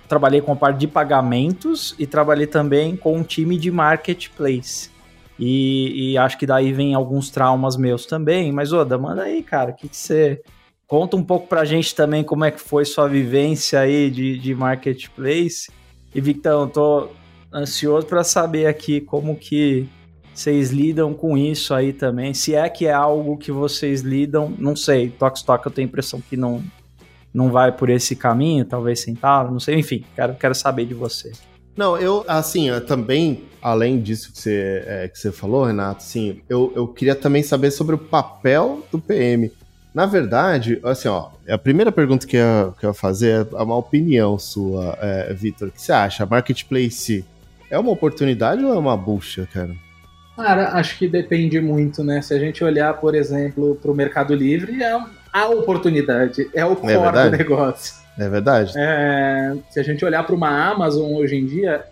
Trabalhei com a parte de pagamentos e trabalhei também com um time de marketplace. E, e acho que daí vem alguns traumas meus também. Mas, Oda, manda aí, cara, o que, que você. Conta um pouco pra gente também como é que foi sua vivência aí de, de marketplace. E, Victor, eu tô ansioso para saber aqui como que vocês lidam com isso aí também. Se é que é algo que vocês lidam, não sei. Tox Talk eu tenho a impressão que não, não vai por esse caminho, talvez sentado, não sei, enfim, quero, quero saber de você. Não, eu, assim, eu também, além disso que você, é, que você falou, Renato, assim, eu, eu queria também saber sobre o papel do PM. Na verdade, assim, ó, a primeira pergunta que eu, que eu ia fazer é uma opinião sua, é, Vitor. O que você acha? Marketplace é uma oportunidade ou é uma bucha, cara? Cara, acho que depende muito, né? Se a gente olhar, por exemplo, para o Mercado Livre, é a oportunidade, é o é core é do negócio. É verdade. É, se a gente olhar para uma Amazon hoje em dia,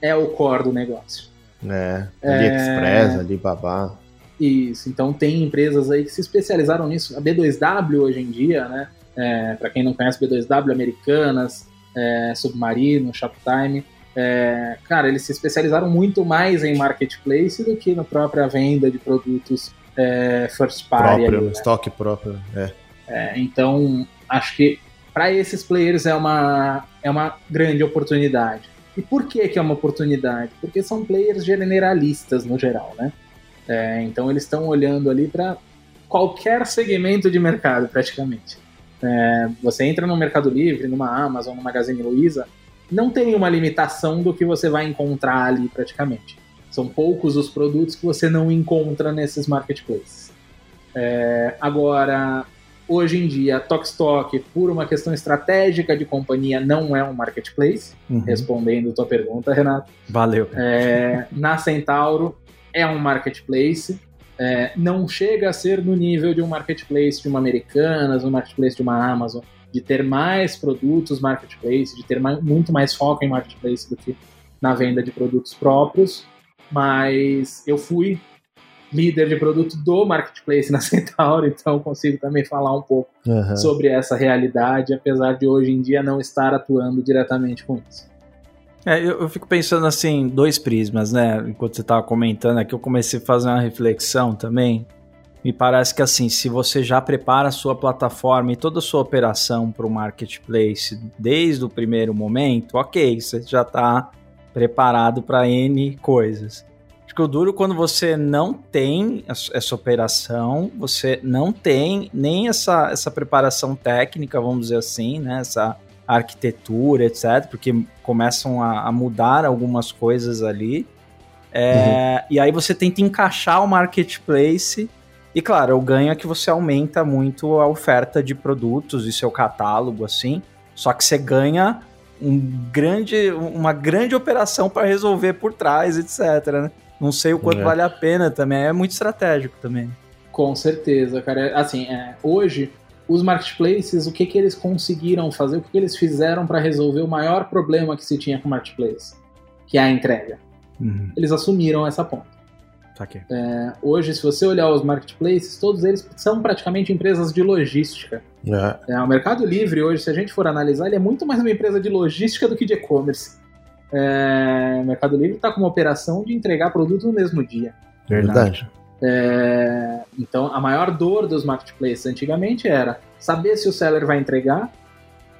é o core do negócio. É, AliExpress, é... Alibaba. Isso, então tem empresas aí que se especializaram nisso. A B2W hoje em dia, né? É, para quem não conhece B2W, Americanas, é, Submarino, Shoptime. É, cara, eles se especializaram muito mais em marketplace do que na própria venda de produtos é, first party. Próprio, ali, né? estoque próprio, é. É, então, acho que para esses players é uma, é uma grande oportunidade. E por que, que é uma oportunidade? Porque são players generalistas no geral, né? É, então eles estão olhando ali para qualquer segmento de mercado, praticamente. É, você entra no Mercado Livre, numa Amazon, no Magazine Luiza, não tem uma limitação do que você vai encontrar ali, praticamente. São poucos os produtos que você não encontra nesses marketplaces. É, agora, Hoje em dia, Tokstok, por uma questão estratégica de companhia, não é um marketplace. Uhum. Respondendo tua pergunta, Renato. Valeu. É, na Centauro, é um marketplace. É, não chega a ser no nível de um marketplace de uma Americanas, um marketplace de uma Amazon, de ter mais produtos marketplace, de ter mais, muito mais foco em marketplace do que na venda de produtos próprios. Mas eu fui líder de produto do marketplace na [laughs] Centauro, então consigo também falar um pouco uhum. sobre essa realidade, apesar de hoje em dia não estar atuando diretamente com isso. É, eu, eu, fico pensando assim, dois prismas, né? Enquanto você estava comentando aqui, eu comecei a fazer uma reflexão também. Me parece que assim, se você já prepara a sua plataforma e toda a sua operação para o marketplace desde o primeiro momento, ok, você já está preparado para N coisas. Acho que o duro quando você não tem essa operação, você não tem nem essa, essa preparação técnica, vamos dizer assim, né? Essa arquitetura, etc., porque começam a, a mudar algumas coisas ali. É, uhum. E aí você tenta encaixar o marketplace. E claro, o ganho é que você aumenta muito a oferta de produtos e seu catálogo, assim. Só que você ganha um grande, uma grande operação para resolver por trás, etc. Né? Não sei o quanto é. vale a pena também. É muito estratégico também. Com certeza, cara. Assim, é, hoje os marketplaces, o que, que eles conseguiram fazer, o que, que eles fizeram para resolver o maior problema que se tinha com o marketplace, que é a entrega. Uhum. Eles assumiram essa ponta. É, hoje, se você olhar os marketplaces, todos eles são praticamente empresas de logística. É. É, o Mercado Livre hoje, se a gente for analisar, ele é muito mais uma empresa de logística do que de e-commerce. É, o Mercado Livre está com uma operação de entregar produto no mesmo dia. Verdade. É, então, a maior dor dos marketplaces antigamente era saber se o seller vai entregar,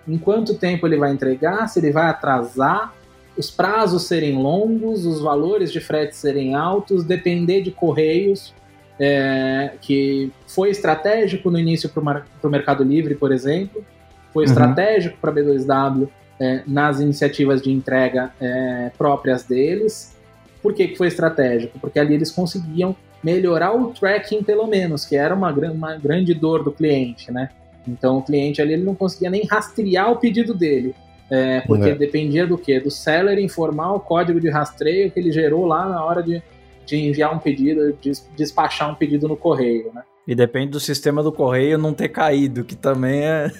em quanto tempo ele vai entregar, se ele vai atrasar, os prazos serem longos, os valores de frete serem altos, depender de correios, é, que foi estratégico no início para o Mercado Livre, por exemplo, foi uhum. estratégico para a B2W é, nas iniciativas de entrega é, próprias deles. Por que, que foi estratégico? Porque ali eles conseguiam melhorar o tracking pelo menos, que era uma, uma grande dor do cliente, né? Então o cliente ali ele não conseguia nem rastrear o pedido dele, é, porque é. dependia do que? Do seller informar o código de rastreio que ele gerou lá na hora de, de enviar um pedido, de despachar um pedido no correio, né? E depende do sistema do correio não ter caído, que também é.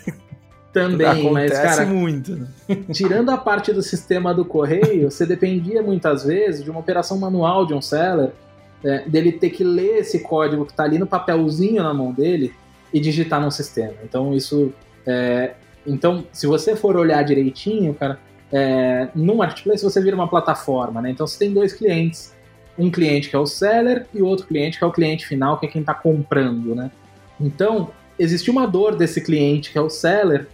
Também, Acontece mas, cara, muito. Né? [laughs] tirando a parte do sistema do correio, você dependia muitas vezes de uma operação manual de um seller é, dele ter que ler esse código que está ali no papelzinho na mão dele e digitar no sistema. Então isso, é, então se você for olhar direitinho, cara, é, no marketplace você vira uma plataforma, né? Então você tem dois clientes, um cliente que é o seller e o outro cliente que é o cliente final, que é quem está comprando, né? Então existe uma dor desse cliente que é o seller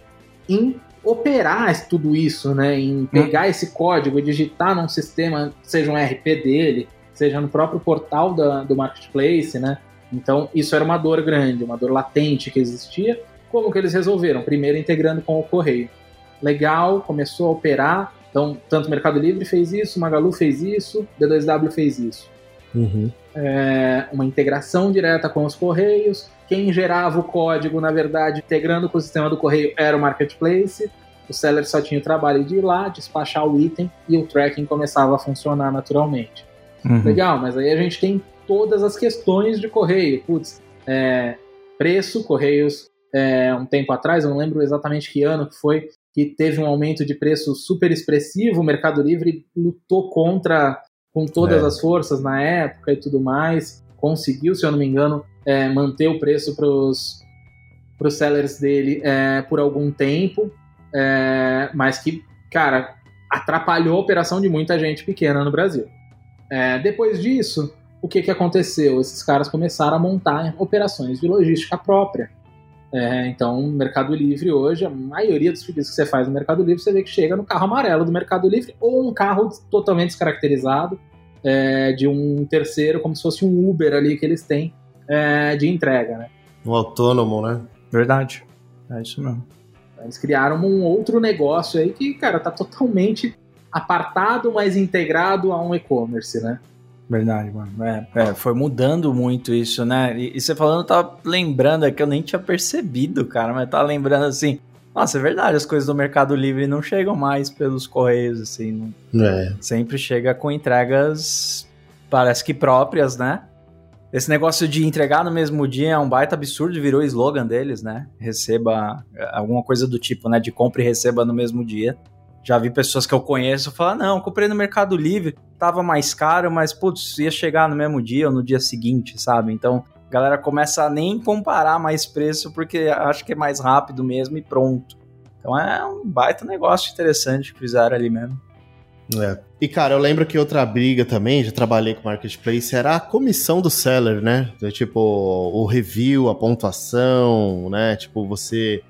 em operar tudo isso, né? Em pegar hum. esse código e digitar num sistema, seja um RP dele, seja no próprio portal da, do marketplace, né? Então, isso era uma dor grande, uma dor latente que existia. Como que eles resolveram? Primeiro, integrando com o correio. Legal, começou a operar. Então, tanto Mercado Livre fez isso, Magalu fez isso, B2W fez isso. Uhum. É, uma integração direta com os correios. Quem gerava o código, na verdade, integrando com o sistema do correio, era o marketplace. O seller só tinha o trabalho de ir lá, despachar o item e o tracking começava a funcionar naturalmente. Uhum. Legal, mas aí a gente tem todas as questões de correio. Putz, é, preço, Correios, é, um tempo atrás, eu não lembro exatamente que ano que foi, que teve um aumento de preço super expressivo, o Mercado Livre lutou contra com todas é. as forças na época e tudo mais, conseguiu, se eu não me engano, é, manter o preço para os sellers dele é, por algum tempo, é, mas que, cara, atrapalhou a operação de muita gente pequena no Brasil. É, depois disso, o que, que aconteceu? Esses caras começaram a montar operações de logística própria. É, então, Mercado Livre hoje, a maioria dos pedidos que você faz no Mercado Livre, você vê que chega no carro amarelo do Mercado Livre ou um carro totalmente descaracterizado é, de um terceiro, como se fosse um Uber ali que eles têm é, de entrega, né? Um autônomo, né? Verdade. É isso mesmo. Eles criaram um outro negócio aí que, cara, tá totalmente apartado, mas integrado a um e-commerce, né? Verdade, mano. É, é, foi mudando muito isso, né? E, e você falando, eu tava lembrando, é que eu nem tinha percebido, cara, mas tava lembrando assim. Nossa, é verdade, as coisas do Mercado Livre não chegam mais pelos correios, assim. Não, é. Sempre chega com entregas, parece que próprias, né? Esse negócio de entregar no mesmo dia é um baita absurdo, virou slogan deles, né? Receba alguma coisa do tipo, né? De compra e receba no mesmo dia Já vi pessoas que eu conheço falar: não, comprei no Mercado Livre, tava mais caro, mas putz, ia chegar no mesmo dia ou no dia seguinte, sabe? Então a galera começa a nem comparar mais preço porque acha que é mais rápido mesmo e pronto. Então é um baita negócio interessante que fizeram ali mesmo. É. E, cara, eu lembro que outra briga também, já trabalhei com Marketplace, era a comissão do seller, né? Tipo, o review, a pontuação, né? Tipo, você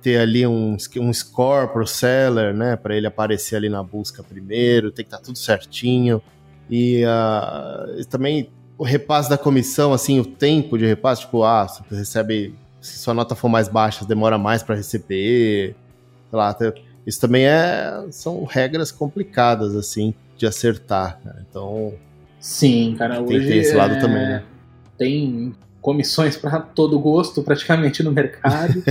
ter ali um, um score pro seller, né? Para ele aparecer ali na busca primeiro, tem que estar tá tudo certinho. E uh, também o repasse da comissão, assim, o tempo de repasse, tipo, ah, você recebe, se sua nota for mais baixa, demora mais para receber, sei lá, isso também é, são regras complicadas, assim, de acertar, cara. Então. Sim, cara, tem, hoje. Tem esse lado é... também, né? Tem comissões para todo gosto, praticamente, no mercado.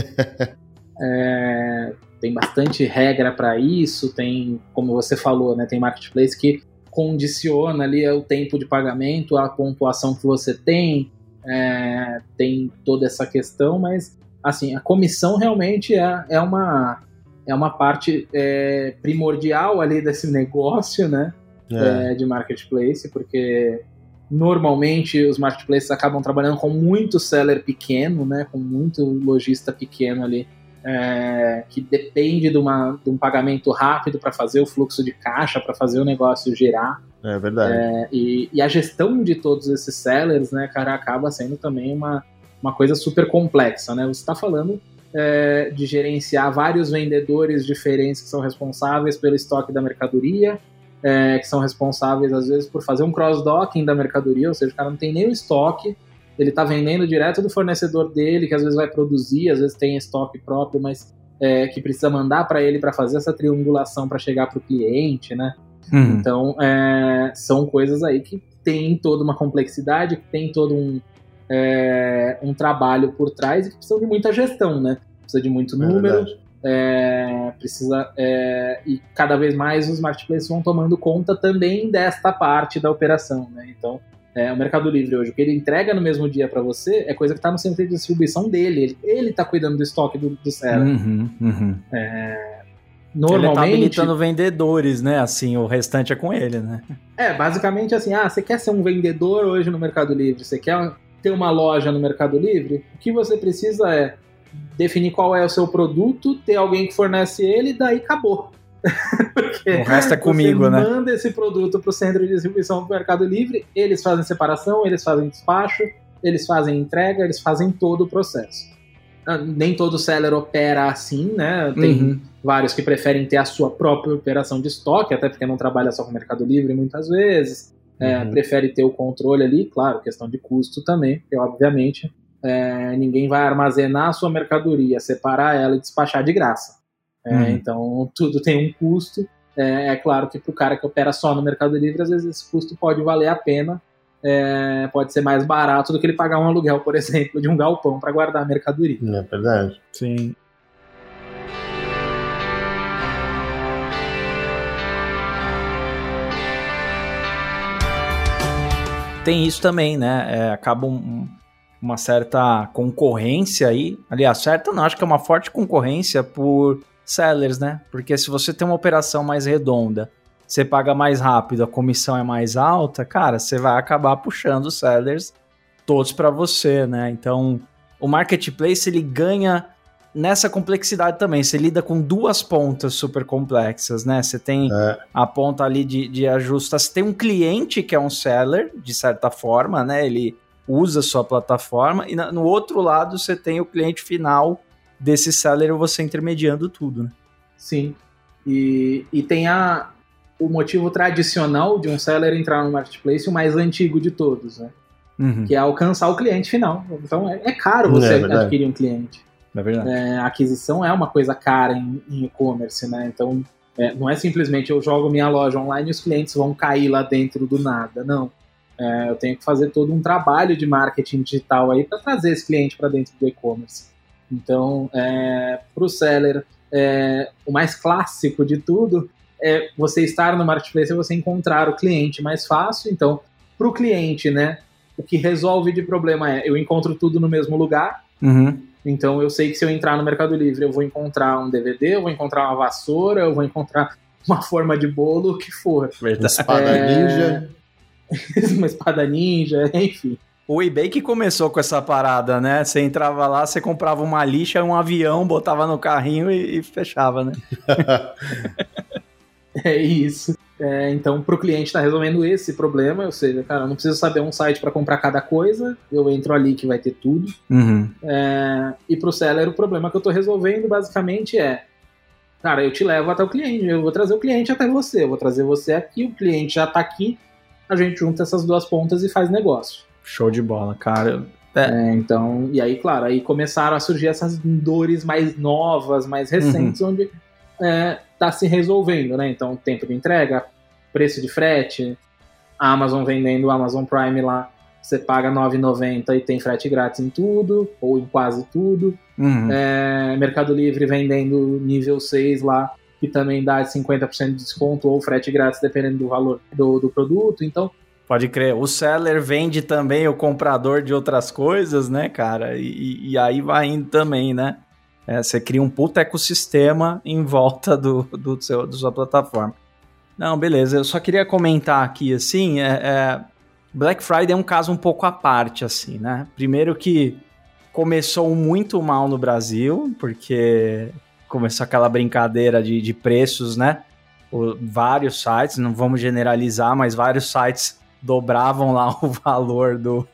[laughs] é, tem bastante regra para isso, tem, como você falou, né, tem marketplace que condiciona ali o tempo de pagamento, a pontuação que você tem, é, tem toda essa questão, mas assim, a comissão realmente é, é uma é uma parte é, primordial ali desse negócio, né? É. É, de marketplace, porque normalmente os marketplaces acabam trabalhando com muito seller pequeno, né? Com muito lojista pequeno ali. É, que depende de, uma, de um pagamento rápido para fazer o fluxo de caixa, para fazer o negócio girar. É verdade. É, e, e, a gestão de todos esses sellers, né, cara, acaba sendo também uma, uma coisa super complexa, né? Você está falando é, de gerenciar vários vendedores diferentes que são responsáveis pelo estoque da mercadoria, é, que são responsáveis, às vezes, por fazer um cross-docking da mercadoria, ou seja, o cara não tem nem o estoque, ele está vendendo direto do fornecedor dele, que às vezes vai produzir, às vezes tem estoque próprio, mas é, que precisa mandar para ele para fazer essa triangulação para chegar para o cliente, né? Uhum. Então, é, são coisas aí que tem toda uma complexidade, que tem todo um, é, um trabalho por trás e que precisam de muita gestão, né? Precisa de muito é número, é, precisa é, e cada vez mais os marketplaces vão tomando conta também desta parte da operação, né? Então, é, o Mercado Livre hoje, o que ele entrega no mesmo dia para você é coisa que está no centro de distribuição dele. Ele está cuidando do estoque do, do seller. Uhum, uhum. É, normalmente. Ele tá habilitando vendedores, né? Assim, o restante é com ele, né? É, basicamente assim, ah, você quer ser um vendedor hoje no Mercado Livre, você quer ter uma loja no Mercado Livre, o que você precisa é definir qual é o seu produto, ter alguém que fornece ele, e daí acabou. [laughs] o resto é comigo, né? manda esse produto para o centro de distribuição do Mercado Livre, eles fazem separação, eles fazem despacho, eles fazem entrega, eles fazem todo o processo. Ah, nem todo seller opera assim, né? Tem uhum. vários que preferem ter a sua própria operação de estoque, até porque não trabalha só com o Mercado Livre muitas vezes é, uhum. prefere ter o controle ali, claro, questão de custo também, porque obviamente é, ninguém vai armazenar a sua mercadoria, separar ela e despachar de graça. É, uhum. Então tudo tem um custo. É, é claro que para o cara que opera só no Mercado Livre, às vezes esse custo pode valer a pena, é, pode ser mais barato do que ele pagar um aluguel, por [laughs] exemplo, de um galpão para guardar a mercadoria. É verdade. Sim. Tem isso também, né? É, acaba um, uma certa concorrência aí. Aliás, certa não, acho que é uma forte concorrência por sellers, né? Porque se você tem uma operação mais redonda, você paga mais rápido, a comissão é mais alta, cara, você vai acabar puxando os sellers todos para você, né? Então, o marketplace ele ganha nessa complexidade também. Você lida com duas pontas super complexas, né? Você tem é. a ponta ali de, de ajustar. Você tem um cliente que é um seller, de certa forma, né? Ele usa a sua plataforma. E no outro lado, você tem o cliente final desse seller você intermediando tudo, né? Sim. E, e tem a, o motivo tradicional de um seller entrar no marketplace, o mais antigo de todos, né? Uhum. Que é alcançar o cliente final. Então é, é caro você é adquirir um cliente. É verdade. É, a aquisição é uma coisa cara em e-commerce, né? Então, é, não é simplesmente eu jogo minha loja online e os clientes vão cair lá dentro do nada, não. É, eu tenho que fazer todo um trabalho de marketing digital aí para trazer esse cliente para dentro do e-commerce. Então, é, para o seller, é, o mais clássico de tudo é você estar no marketplace e você encontrar o cliente mais fácil. Então, para o cliente, né, o que resolve de problema é eu encontro tudo no mesmo lugar. Uhum. Então eu sei que se eu entrar no Mercado Livre, eu vou encontrar um DVD, eu vou encontrar uma vassoura, eu vou encontrar [laughs] uma forma de bolo, o que for. Verdade. Espada é... ninja. [laughs] uma espada ninja, enfim. O eBay que começou com essa parada, né? Você entrava lá, você comprava uma lixa, um avião, botava no carrinho e, e fechava, né? [laughs] é isso. É, então, para o cliente estar tá resolvendo esse problema, ou seja, cara, eu não preciso saber um site para comprar cada coisa, eu entro ali que vai ter tudo. Uhum. É, e para o seller, o problema que eu estou resolvendo basicamente é, cara, eu te levo até o cliente, eu vou trazer o cliente até você, eu vou trazer você aqui, o cliente já está aqui, a gente junta essas duas pontas e faz negócio. Show de bola, cara. É. É, então, e aí, claro, aí começaram a surgir essas dores mais novas, mais recentes, uhum. onde é, tá se resolvendo, né? Então, tempo de entrega, preço de frete, a Amazon vendendo o Amazon Prime lá, você paga R$ 9,90 e tem frete grátis em tudo, ou em quase tudo. Uhum. É, Mercado Livre vendendo nível 6 lá, que também dá 50% de desconto ou frete grátis, dependendo do valor do, do produto. Então, Pode crer. O seller vende também o comprador de outras coisas, né, cara? E, e aí vai indo também, né? É, você cria um puta ecossistema em volta do, do seu, da sua plataforma. Não, beleza. Eu só queria comentar aqui, assim, é, é, Black Friday é um caso um pouco à parte, assim, né? Primeiro que começou muito mal no Brasil, porque começou aquela brincadeira de, de preços, né? O, vários sites, não vamos generalizar, mas vários sites dobravam lá [laughs] o valor do,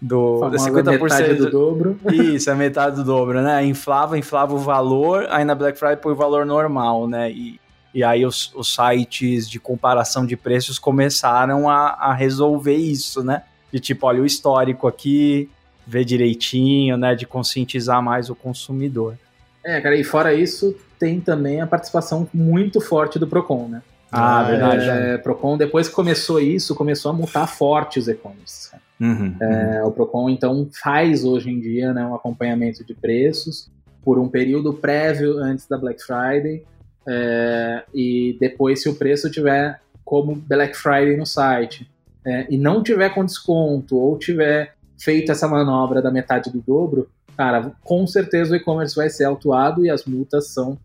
do 50% metade do dobro. Isso, a metade do dobro, né? Inflava, inflava o valor, aí na Black Friday põe o valor normal, né? E, e aí os, os sites de comparação de preços começaram a, a resolver isso, né? De tipo, olha o histórico aqui, ver direitinho, né? De conscientizar mais o consumidor. É, cara, e fora isso, tem também a participação muito forte do Procon, né? Ah, verdade. É, Procon, depois que começou isso, começou a multar forte os e-commerce. Uhum, é, uhum. O Procon, então, faz hoje em dia né, um acompanhamento de preços por um período prévio antes da Black Friday. É, e depois, se o preço tiver como Black Friday no site é, e não tiver com desconto ou tiver feito essa manobra da metade do dobro, cara, com certeza o e-commerce vai ser autuado e as multas são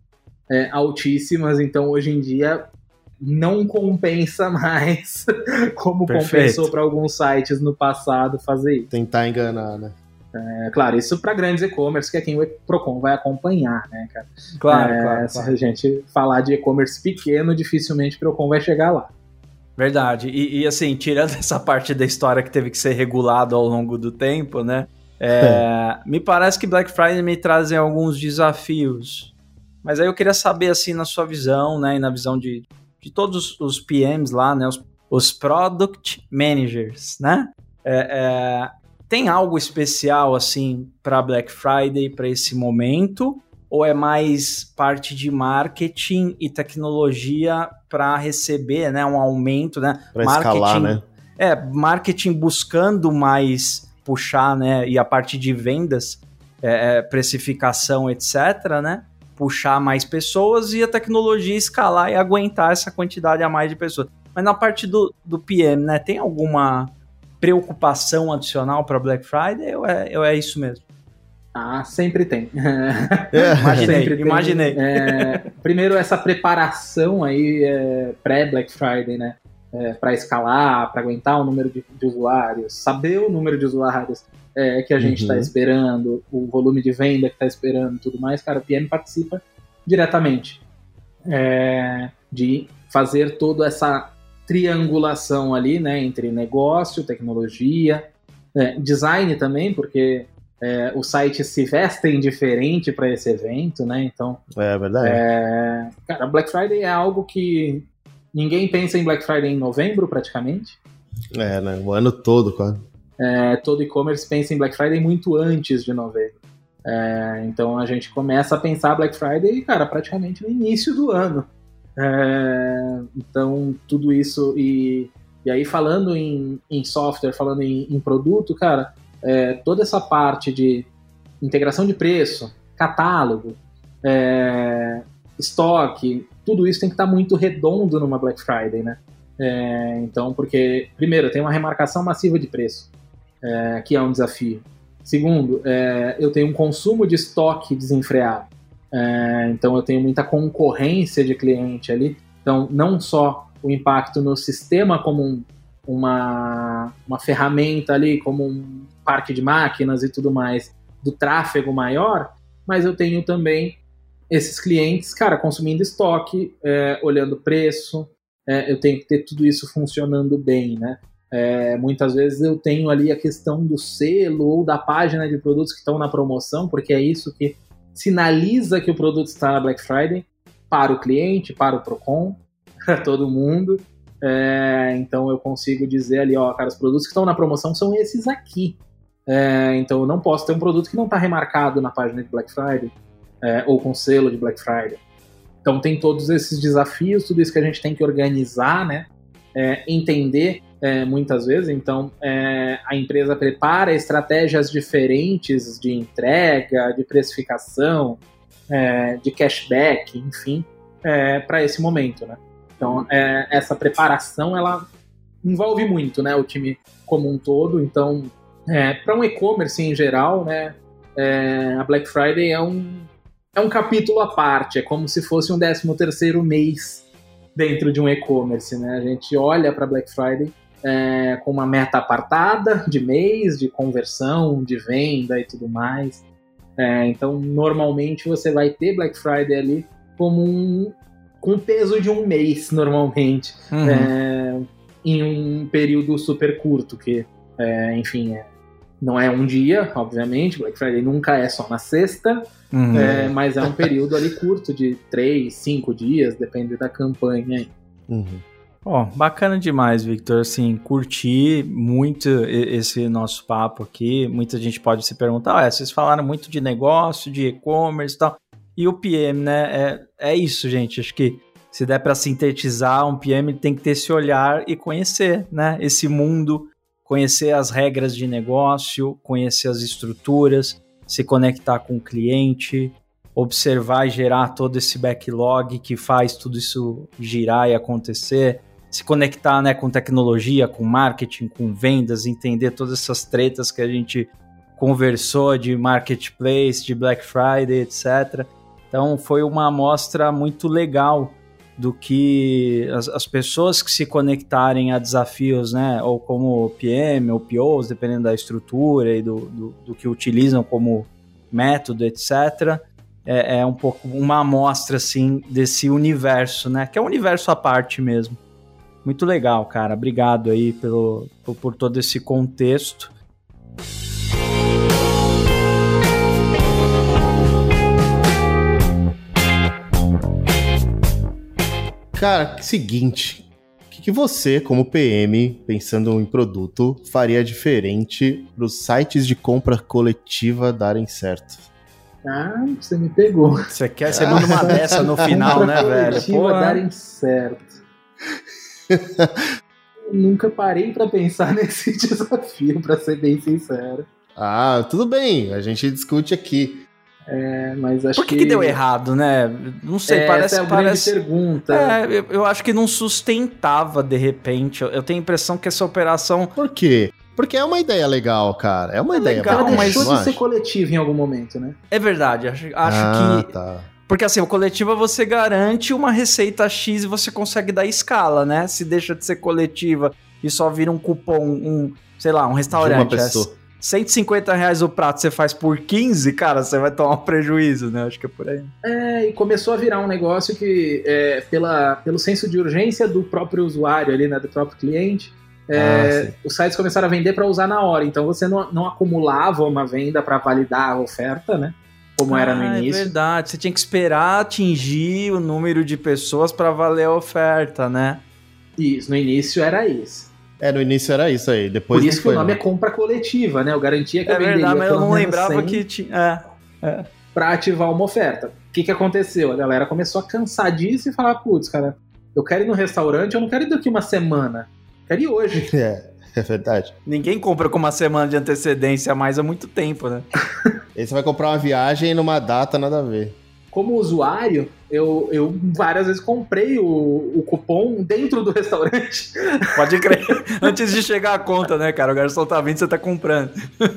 é, altíssimas. Então, hoje em dia, não compensa [laughs] mais como Perfeito. compensou para alguns sites no passado fazer isso. Tentar enganar, né? É, claro, isso para grandes e-commerce, que é quem o Procon vai acompanhar, né, cara? Claro, é, claro, Se a gente falar de e-commerce pequeno, dificilmente o Procon vai chegar lá. Verdade. E, e, assim, tirando [laughs] essa parte da história que teve que ser regulado ao longo do tempo, né? É, me parece que Black Friday me trazem alguns desafios. Mas aí eu queria saber, assim, na sua visão, né? E na visão de de todos os PMs lá, né? Os, os Product Managers, né? É, é, tem algo especial assim para Black Friday, para esse momento? Ou é mais parte de marketing e tecnologia para receber né, um aumento, né? Para escalar, né? É, marketing buscando mais puxar, né? E a parte de vendas, é, é precificação, etc., né? puxar mais pessoas e a tecnologia escalar e aguentar essa quantidade a mais de pessoas. Mas na parte do, do PM, né, tem alguma preocupação adicional para Black Friday ou é, ou é isso mesmo? Ah, sempre tem. É. imaginei, sempre tem. imaginei. É, primeiro, essa preparação aí é, pré-Black Friday, né? É, para escalar, para aguentar o número de, de, usuários, saber o número de usuários, é, que a gente está uhum. esperando, o volume de venda que está esperando tudo mais, cara, o PM participa diretamente é, de fazer toda essa triangulação ali, né, entre negócio, tecnologia, é, design também, porque é, os sites se vestem diferente para esse evento, né? Então, é verdade. É, cara, Black Friday é algo que ninguém pensa em Black Friday em novembro, praticamente. É, né? O ano todo, quase é, todo e-commerce pensa em Black Friday muito antes de novembro. É, então a gente começa a pensar Black Friday, cara, praticamente no início do ano. É, então tudo isso e, e aí falando em, em software, falando em, em produto, cara, é, toda essa parte de integração de preço, catálogo, é, estoque, tudo isso tem que estar muito redondo numa Black Friday, né? É, então, porque, primeiro, tem uma remarcação massiva de preço é, que é um desafio. Segundo, é, eu tenho um consumo de estoque desenfreado. É, então eu tenho muita concorrência de cliente ali. Então, não só o impacto no sistema como um, uma, uma ferramenta ali, como um parque de máquinas e tudo mais, do tráfego maior, mas eu tenho também esses clientes, cara, consumindo estoque, é, olhando preço, é, eu tenho que ter tudo isso funcionando bem, né? É, muitas vezes eu tenho ali a questão do selo ou da página de produtos que estão na promoção, porque é isso que sinaliza que o produto está na Black Friday para o cliente, para o Procon, [laughs] para todo mundo. É, então eu consigo dizer ali, ó, cara, os produtos que estão na promoção são esses aqui. É, então eu não posso ter um produto que não está remarcado na página de Black Friday é, ou com selo de Black Friday. Então tem todos esses desafios, tudo isso que a gente tem que organizar, né? É, entender é, muitas vezes. Então, é, a empresa prepara estratégias diferentes de entrega, de precificação, é, de cashback, enfim, é, para esse momento, né? Então, é, essa preparação, ela envolve muito, né? O time como um todo. Então, é, para um e-commerce em geral, né? a Black Friday é um, é um capítulo à parte. É como se fosse um 13 terceiro mês dentro de um e-commerce, né? A gente olha para Black Friday é, com uma meta apartada de mês, de conversão, de venda e tudo mais. É, então, normalmente você vai ter Black Friday ali como um com peso de um mês, [laughs] normalmente, uhum. é, em um período super curto, que, é, enfim, é, não é um dia, obviamente, Black Friday nunca é só na sexta, uhum. É, mas é um período ali curto, de três, cinco dias, depende da campanha. Uhum. Ó, oh, bacana demais, Victor. Assim, curti muito esse nosso papo aqui. Muita gente pode se perguntar: ah, vocês falaram muito de negócio, de e-commerce e tal. E o PM, né? É, é isso, gente. Acho que se der para sintetizar, um PM tem que ter esse olhar e conhecer, né? Esse mundo, conhecer as regras de negócio, conhecer as estruturas, se conectar com o cliente, observar e gerar todo esse backlog que faz tudo isso girar e acontecer se conectar né, com tecnologia, com marketing, com vendas, entender todas essas tretas que a gente conversou de marketplace, de Black Friday, etc. Então foi uma amostra muito legal do que as, as, pessoas que se conectarem a desafios, né, ou como PM ou POs, dependendo da estrutura e do, do, do que utilizam como método, etc., é, é, um pouco uma amostra assim desse universo, né, que é um universo à parte mesmo. Muito legal, cara. Obrigado aí pelo, por, por todo esse contexto. Cara, seguinte. O que, que, você, como PM, pensando em produto, faria diferente para os sites de compra coletiva darem certo? Ah, você me pegou. Você quer? Você manda uma [laughs] dessa no final, né, velho? Pô, darem certo. [laughs] Nunca parei para pensar [laughs] nesse desafio, para ser bem sincero. Ah, tudo bem, a gente discute aqui. É, mas acho Por que, que... que deu errado, né? Não sei, é, parece. Essa é a parece... grande pergunta. É, eu, eu, acho que não sustentava de repente. Eu, eu, tenho a impressão que essa operação. Por quê? Porque é uma ideia legal, cara. É uma é ideia legal, mas deixou de ser coletiva em algum momento, né? É verdade. Acho, acho ah, que. Tá. Porque assim, o coletivo você garante uma receita X e você consegue dar escala, né? Se deixa de ser coletiva e só vira um cupom, um, sei lá, um restaurante. De uma pessoa. É 150 reais o prato você faz por 15, cara, você vai tomar um prejuízo, né? Acho que é por aí. É, e começou a virar um negócio que, é, pela, pelo senso de urgência do próprio usuário ali, né? Do próprio cliente, é, ah, os sites começaram a vender para usar na hora. Então você não, não acumulava uma venda para validar a oferta, né? Como ah, era no ah, é início. É verdade, você tinha que esperar atingir o número de pessoas para valer a oferta, né? Isso, no início era isso. É, no início era isso aí. Depois Por isso que o nome é compra coletiva, né? Eu garantia que é eu venderia verdade, mas eu não lembrava que tinha. É, é. Pra ativar uma oferta. O que, que aconteceu? A galera começou a cansar disso e falar: putz, cara, eu quero ir no restaurante, eu não quero ir daqui uma semana. Eu quero ir hoje. [laughs] É. É verdade. Ninguém compra com uma semana de antecedência a mais há muito tempo, né? [laughs] Aí você vai comprar uma viagem numa data nada a ver. Como usuário, eu, eu várias vezes comprei o, o cupom dentro do restaurante. [laughs] Pode crer. Antes de chegar a conta, né, cara? O garçom tá vindo, você tá comprando.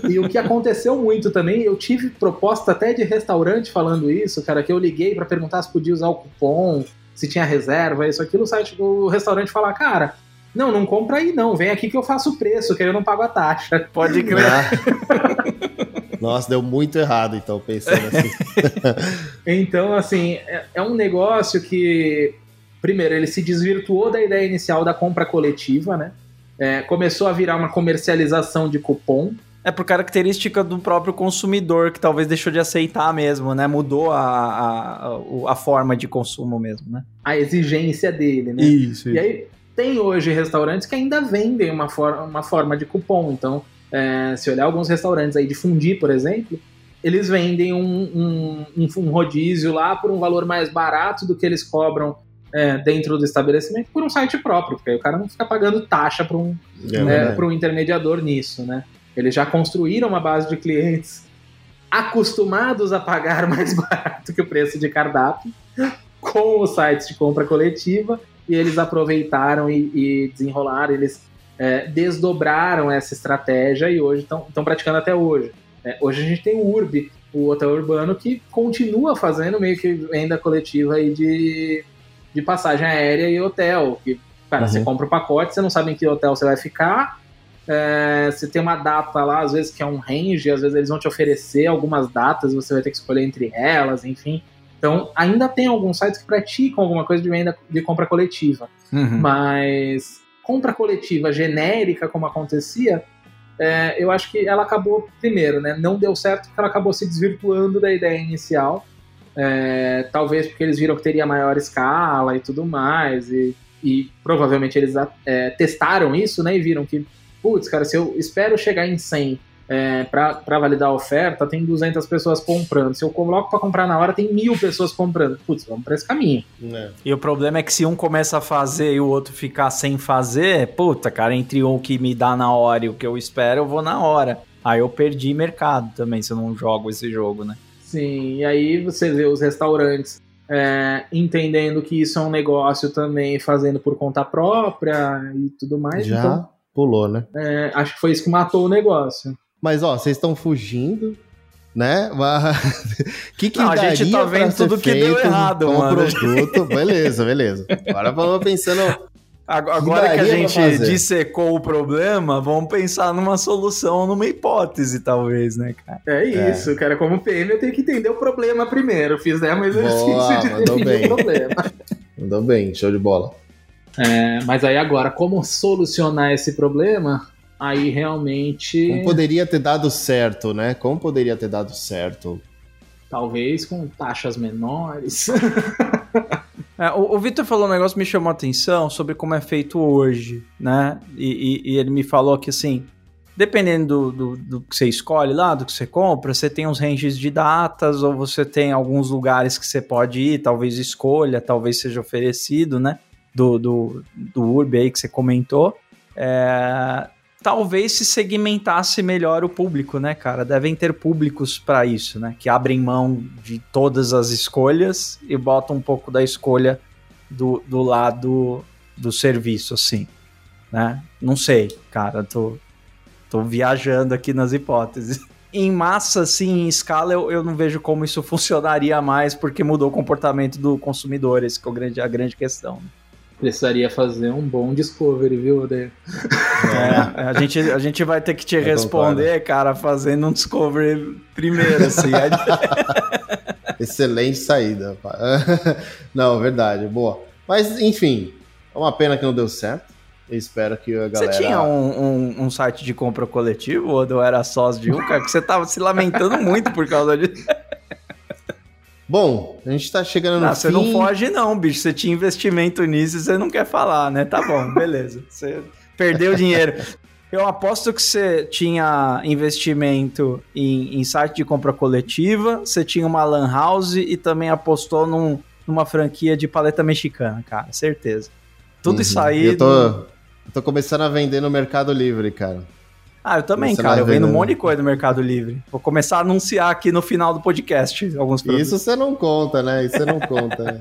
E o que aconteceu muito também, eu tive proposta até de restaurante falando isso, cara, que eu liguei para perguntar se podia usar o cupom se tinha reserva, isso, aquilo, o site do restaurante fala, cara, não, não compra aí não, vem aqui que eu faço o preço, que aí eu não pago a taxa. Pode crer. Nossa, deu muito errado, então, pensando assim. [laughs] então, assim, é, é, um negócio que, primeiro, ele se desvirtuou da ideia inicial da compra coletiva, né? É, começou a virar uma comercialização de cupom. É por característica do próprio consumidor, que talvez deixou de aceitar mesmo, né? Mudou a, a, a forma de consumo mesmo, né? A exigência dele, né? Isso, isso. E aí, tem hoje restaurantes que ainda vendem uma, for uma forma de cupom. Então, é, se olhar alguns restaurantes aí de fundir, por exemplo, eles vendem um, um, um, rodízio lá por um valor mais barato do que eles cobram é, dentro do estabelecimento por um site próprio, porque aí o cara não fica pagando taxa para um, é, né, um intermediador nisso, né? Eles já construíram uma base de clientes acostumados a pagar [laughs] mais barato que o preço de cardápio com os sites de compra coletiva e eles aproveitaram e, e desenrolaram, eles é, desdobraram essa estratégia e hoje estão praticando até hoje. É, hoje a gente tem o URB, o hotel urbano, que continua fazendo meio que venda coletiva aí de, de passagem aérea e hotel. Que, cara, uhum. você compra o pacote, você não sabe em que hotel você vai ficar. É, você tem uma data lá, às vezes que é um range, às vezes eles vão te oferecer algumas datas, você vai ter que escolher entre elas, enfim. Então, ainda tem alguns sites que praticam alguma coisa de venda de compra coletiva. Uhum. Mas compra coletiva genérica, como acontecia, é, eu acho que ela acabou, primeiro, né, não deu certo porque ela acabou se desvirtuando da ideia inicial. É, talvez porque eles viram que teria maior escala e tudo mais, e, e provavelmente eles é, testaram isso, né, e viram que, putz, cara, se eu espero chegar em 100 é, para validar a oferta, tem 200 pessoas comprando. Se eu coloco para comprar na hora, tem mil pessoas comprando. Putz, vamos para esse caminho. É. E o problema é que se um começa a fazer e o outro ficar sem fazer, puta, cara, entre o que me dá na hora e o que eu espero, eu vou na hora. Aí eu perdi mercado também se eu não jogo esse jogo, né? Sim, e aí você vê os restaurantes é, entendendo que isso é um negócio também, fazendo por conta própria e tudo mais. Já então, pulou, né? É, acho que foi isso que matou o negócio. Mas, ó, vocês estão fugindo, né? [laughs] que que Não, a gente tá vendo tudo que deu errado, com mano. produto. Beleza, beleza. Agora vamos pensando... Agora que, que a gente dissecou o problema, vamos pensar numa solução, numa hipótese, talvez, né, cara? É isso, é. cara. Como PM, eu tenho que entender o problema primeiro. Fiz né, um exercício Boa, de entender o problema. Mandou bem, show de bola. É, mas aí agora, como solucionar esse problema? Aí realmente. Como poderia ter dado certo, né? Como poderia ter dado certo? Talvez com taxas menores. [laughs] é, o, o Vitor falou um negócio que me chamou a atenção sobre como é feito hoje, né? E, e, e ele me falou que assim. Dependendo do, do, do, que você escolhe lá, do que você compra, você tem uns ranges de datas, ou você tem alguns lugares que você pode ir, talvez escolha, talvez seja oferecido, né? Do, do, do Urb aí que você comentou. É, talvez se segmentasse melhor o público, né, cara? Devem ter públicos para isso, né? Que abrem mão de todas as escolhas e botam um pouco da escolha do, do lado do serviço, assim, né? Não sei, cara, tô, tô viajando aqui nas hipóteses. Em massa, assim, em escala, eu, eu não vejo como isso [laughs] funcionaria mais, porque mudou o comportamento do consumidor, esse que é a grande, a grande questão. Né? Precisaria fazer um bom discovery, viu, Odeio? É, a gente, a gente vai ter que te eu responder, concordo. cara, fazendo um discovery primeiro, assim. [laughs] [laughs] Excelente saída. [laughs] não, verdade, boa. Mas, enfim, é uma pena que não deu certo. Eu espero que a galera. Você tinha um, um, um site de compra coletivo ou eu era sócio de um, cara? Que você tava se lamentando muito por causa disso. Bom, a gente tá chegando no não, fim. Você não foge não, bicho. Você tinha investimento nisso e você não quer falar, né? Tá bom, [laughs] beleza. Você perdeu dinheiro. Eu aposto que você tinha investimento em, em, site de compra coletiva, você tinha uma lan house e também apostou num, numa franquia de paleta mexicana, cara, certeza. Tudo uhum. isso aí... Eu tô, eu tô começando a vender no Mercado Livre, cara. Ah, eu também, Você cara. Eu vendo um monte de coisa no Mercado Livre. Vou começar a anunciar aqui no final do podcast alguns produtos. Isso você não conta, né? Isso você não [laughs] conta. Né?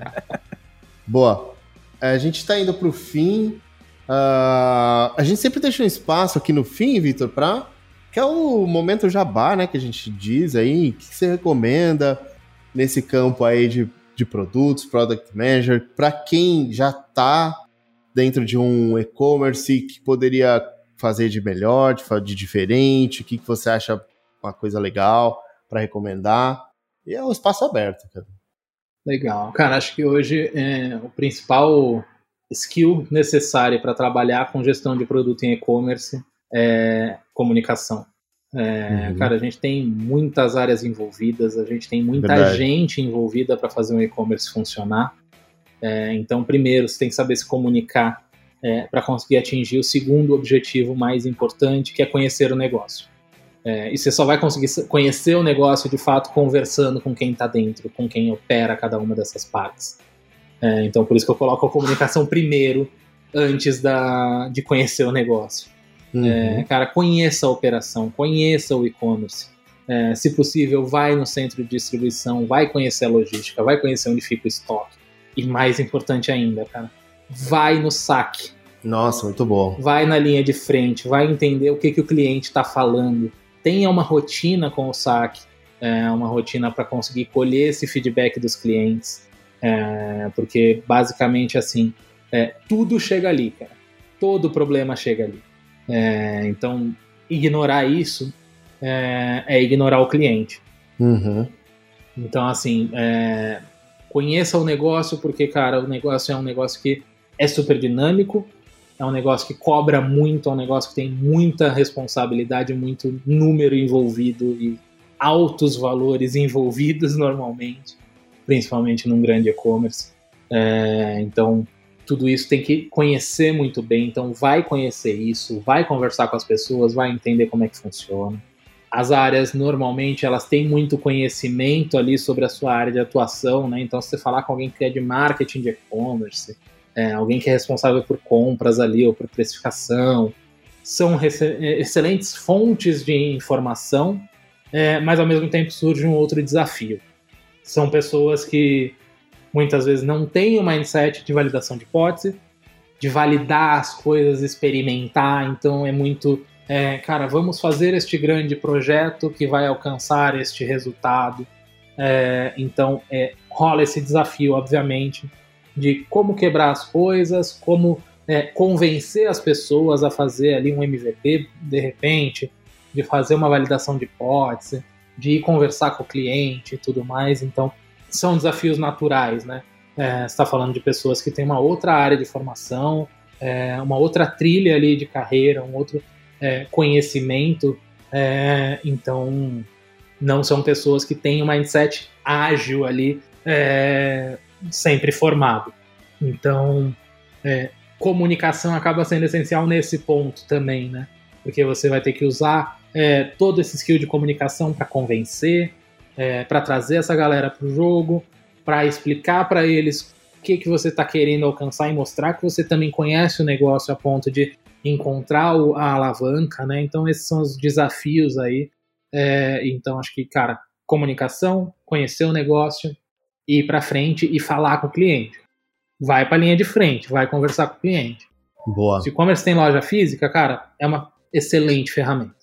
Boa. É, a gente está indo para o fim. Uh, a gente sempre deixa um espaço aqui no fim, Vitor, para que é o momento jabá, né? Que a gente diz aí. O que você recomenda nesse campo aí de, de produtos, product manager, para quem já está dentro de um e-commerce que poderia fazer de melhor, de, de diferente, o que, que você acha uma coisa legal para recomendar. E é um espaço aberto, cara. Legal. Cara, acho que hoje é, o principal skill necessário para trabalhar com gestão de produto em e-commerce é comunicação. É, uhum. Cara, a gente tem muitas áreas envolvidas, a gente tem muita Verdade. gente envolvida para fazer um e-commerce funcionar. É, então, primeiro, você tem que saber se comunicar é, para conseguir atingir o segundo objetivo mais importante, que é conhecer o negócio. É, e você só vai conseguir conhecer o negócio de fato conversando com quem está dentro, com quem opera cada uma dessas partes. É, então, por isso que eu coloco a comunicação primeiro, antes da, de conhecer o negócio. Uhum. É, cara, conheça a operação, conheça o e-commerce. É, se possível, vai no centro de distribuição, vai conhecer a logística, vai conhecer onde fica o estoque. E mais importante ainda, cara, vai no saque. Nossa, muito bom. Vai na linha de frente, vai entender o que, que o cliente está falando. Tenha uma rotina com o saque, é, uma rotina para conseguir colher esse feedback dos clientes. É, porque basicamente assim, é, tudo chega ali, cara. Todo problema chega ali. É, então, ignorar isso é, é, ignorar o cliente. Uhum. Então, assim, é, conheça o negócio, porque, cara, o negócio é um negócio que é super dinâmico, é um negócio que cobra muito, é um negócio que tem muita responsabilidade, muito número envolvido e altos valores envolvidos [laughs] normalmente, principalmente num grande e-commerce. É, então, tudo isso tem que conhecer muito bem. Então, vai conhecer isso, vai conversar com as pessoas, vai entender como é que funciona. As áreas, normalmente, elas têm muito conhecimento ali sobre a sua área de atuação, né? Então, se você falar com alguém que é de marketing de e-commerce, é, alguém que é responsável por compras ali ou por precificação, são excelentes fontes de informação, é, mas ao mesmo tempo surge um outro desafio. São pessoas que muitas vezes não tem o mindset de validação de hipótese, de validar as coisas, experimentar. Então é muito, é, cara, vamos fazer este grande projeto que vai alcançar este resultado. É, então é, rola esse desafio, obviamente, de como quebrar as coisas, como é, convencer as pessoas a fazer ali um MVP de repente, de fazer uma validação de hipótese, de ir conversar com o cliente e tudo mais. Então são desafios naturais, né? É, está falando de pessoas que têm uma outra área de formação, é, uma outra trilha ali de carreira, um outro é, conhecimento, é, então não são pessoas que têm um mindset ágil ali, é, sempre formado. Então, é, comunicação acaba sendo essencial nesse ponto também, né? Porque você vai ter que usar todo esse skill de comunicação para convencer, é, para trazer essa galera para o jogo, para explicar para eles o que, que você está querendo alcançar e mostrar que você também conhece o negócio a ponto de encontrar o, a alavanca, né? Então esses são os desafios aí. É, então acho que, cara, comunicação, conhecer o negócio, ir para frente e falar com o cliente. Vai para a linha de frente, vai conversar com o cliente. Boa. Se o e-commerce tem loja física, cara, é uma excelente ferramenta.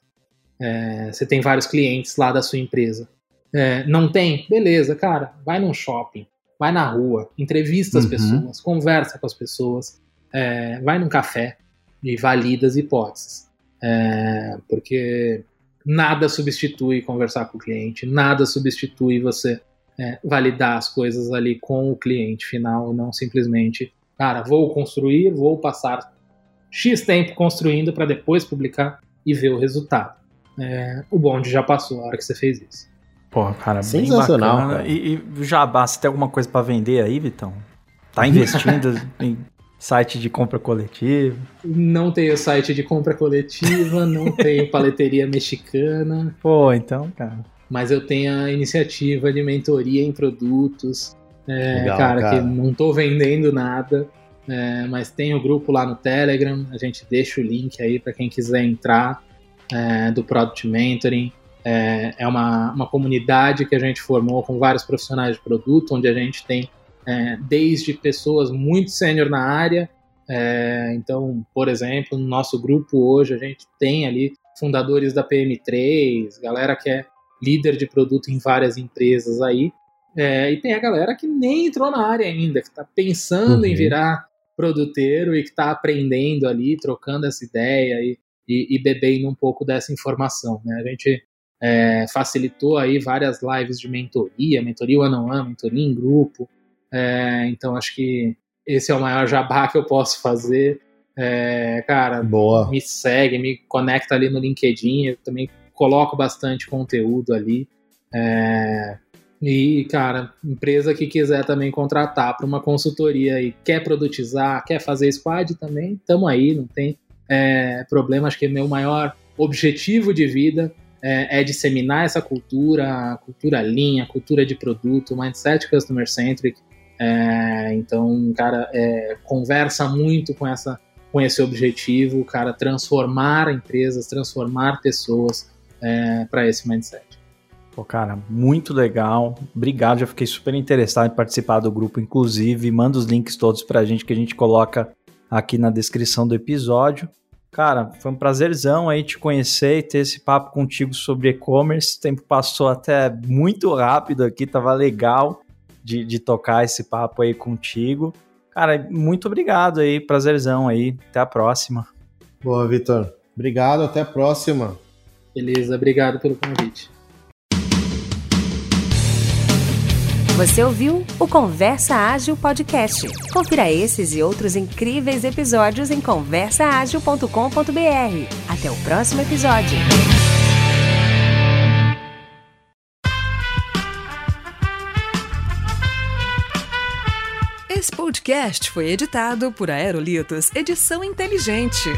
É, você tem vários clientes lá da sua empresa. É, não tem? Beleza, cara, vai num shopping, vai na rua, entrevista as uhum. pessoas, conversa com as pessoas, é, vai num café e valida as hipóteses. É, porque nada substitui conversar com o cliente, nada substitui você é, validar as coisas ali com o cliente final, não simplesmente, cara, vou construir, vou passar X tempo construindo para depois publicar e ver o resultado. É, o bonde já passou a hora que você fez isso. Pô, cara, Sensacional, bem Cara. E, e Jabá, você tem alguma coisa para vender aí, Vitão? Tá investindo [laughs] em site de compra coletiva? Não tenho site de compra coletiva, não tenho paleteria mexicana. Pô, então, cara. Mas eu tenho a iniciativa de mentoria em produtos. É, Legal, cara, cara, que não tô vendendo nada. É, mas tem o grupo lá no Telegram, a gente deixa o link aí para quem quiser entrar é, do Product Mentoring. É, é uma, uma comunidade que a gente formou com vários profissionais de produto, onde a gente tem é, desde pessoas muito sênior na área. É, então, por exemplo, no nosso grupo hoje a gente tem ali fundadores da PM3, galera que é líder de produto em várias empresas aí, É, e tem a galera que nem entrou na área ainda, que está pensando uhum. em virar produteiro e que está aprendendo ali, trocando essa ideia e, e, e, bebendo um pouco dessa informação. Né? A gente é, facilitou aí várias lives de mentoria, mentoria one on one, mentoria em grupo. É, então acho que esse é o maior jabá que eu posso fazer. É, cara, Boa. me segue, me conecta ali no LinkedIn, eu também coloco bastante conteúdo ali. É, e, cara, empresa que quiser também contratar para uma consultoria e quer produtizar, quer fazer squad também, estamos aí, não tem é, problema. Acho que meu maior objetivo de vida é, é, disseminar essa cultura, cultura linha, cultura de produto, mindset customer centric. É, então, cara, é, conversa muito com essa com esse objetivo, cara, transformar empresas, transformar pessoas é, para esse mindset. Pô, cara, muito legal. Obrigado, já fiquei super interessado em participar do grupo, inclusive. Manda os links todos pra gente que a gente coloca aqui na descrição do episódio. Cara, foi um prazerzão aí te conhecer e ter esse papo contigo sobre e-commerce. O tempo passou até muito rápido aqui, tava legal de, de tocar esse papo aí contigo. Cara, muito obrigado aí, prazerzão aí. Até a próxima. Boa, Vitor. Obrigado, até a próxima. Beleza, obrigado pelo convite. Você ouviu o Conversa Ágil Podcast. Confira esses e outros incríveis episódios em conversaagil.com.br. Até o próximo episódio. Esse podcast foi editado por Aerolitos Edição Inteligente.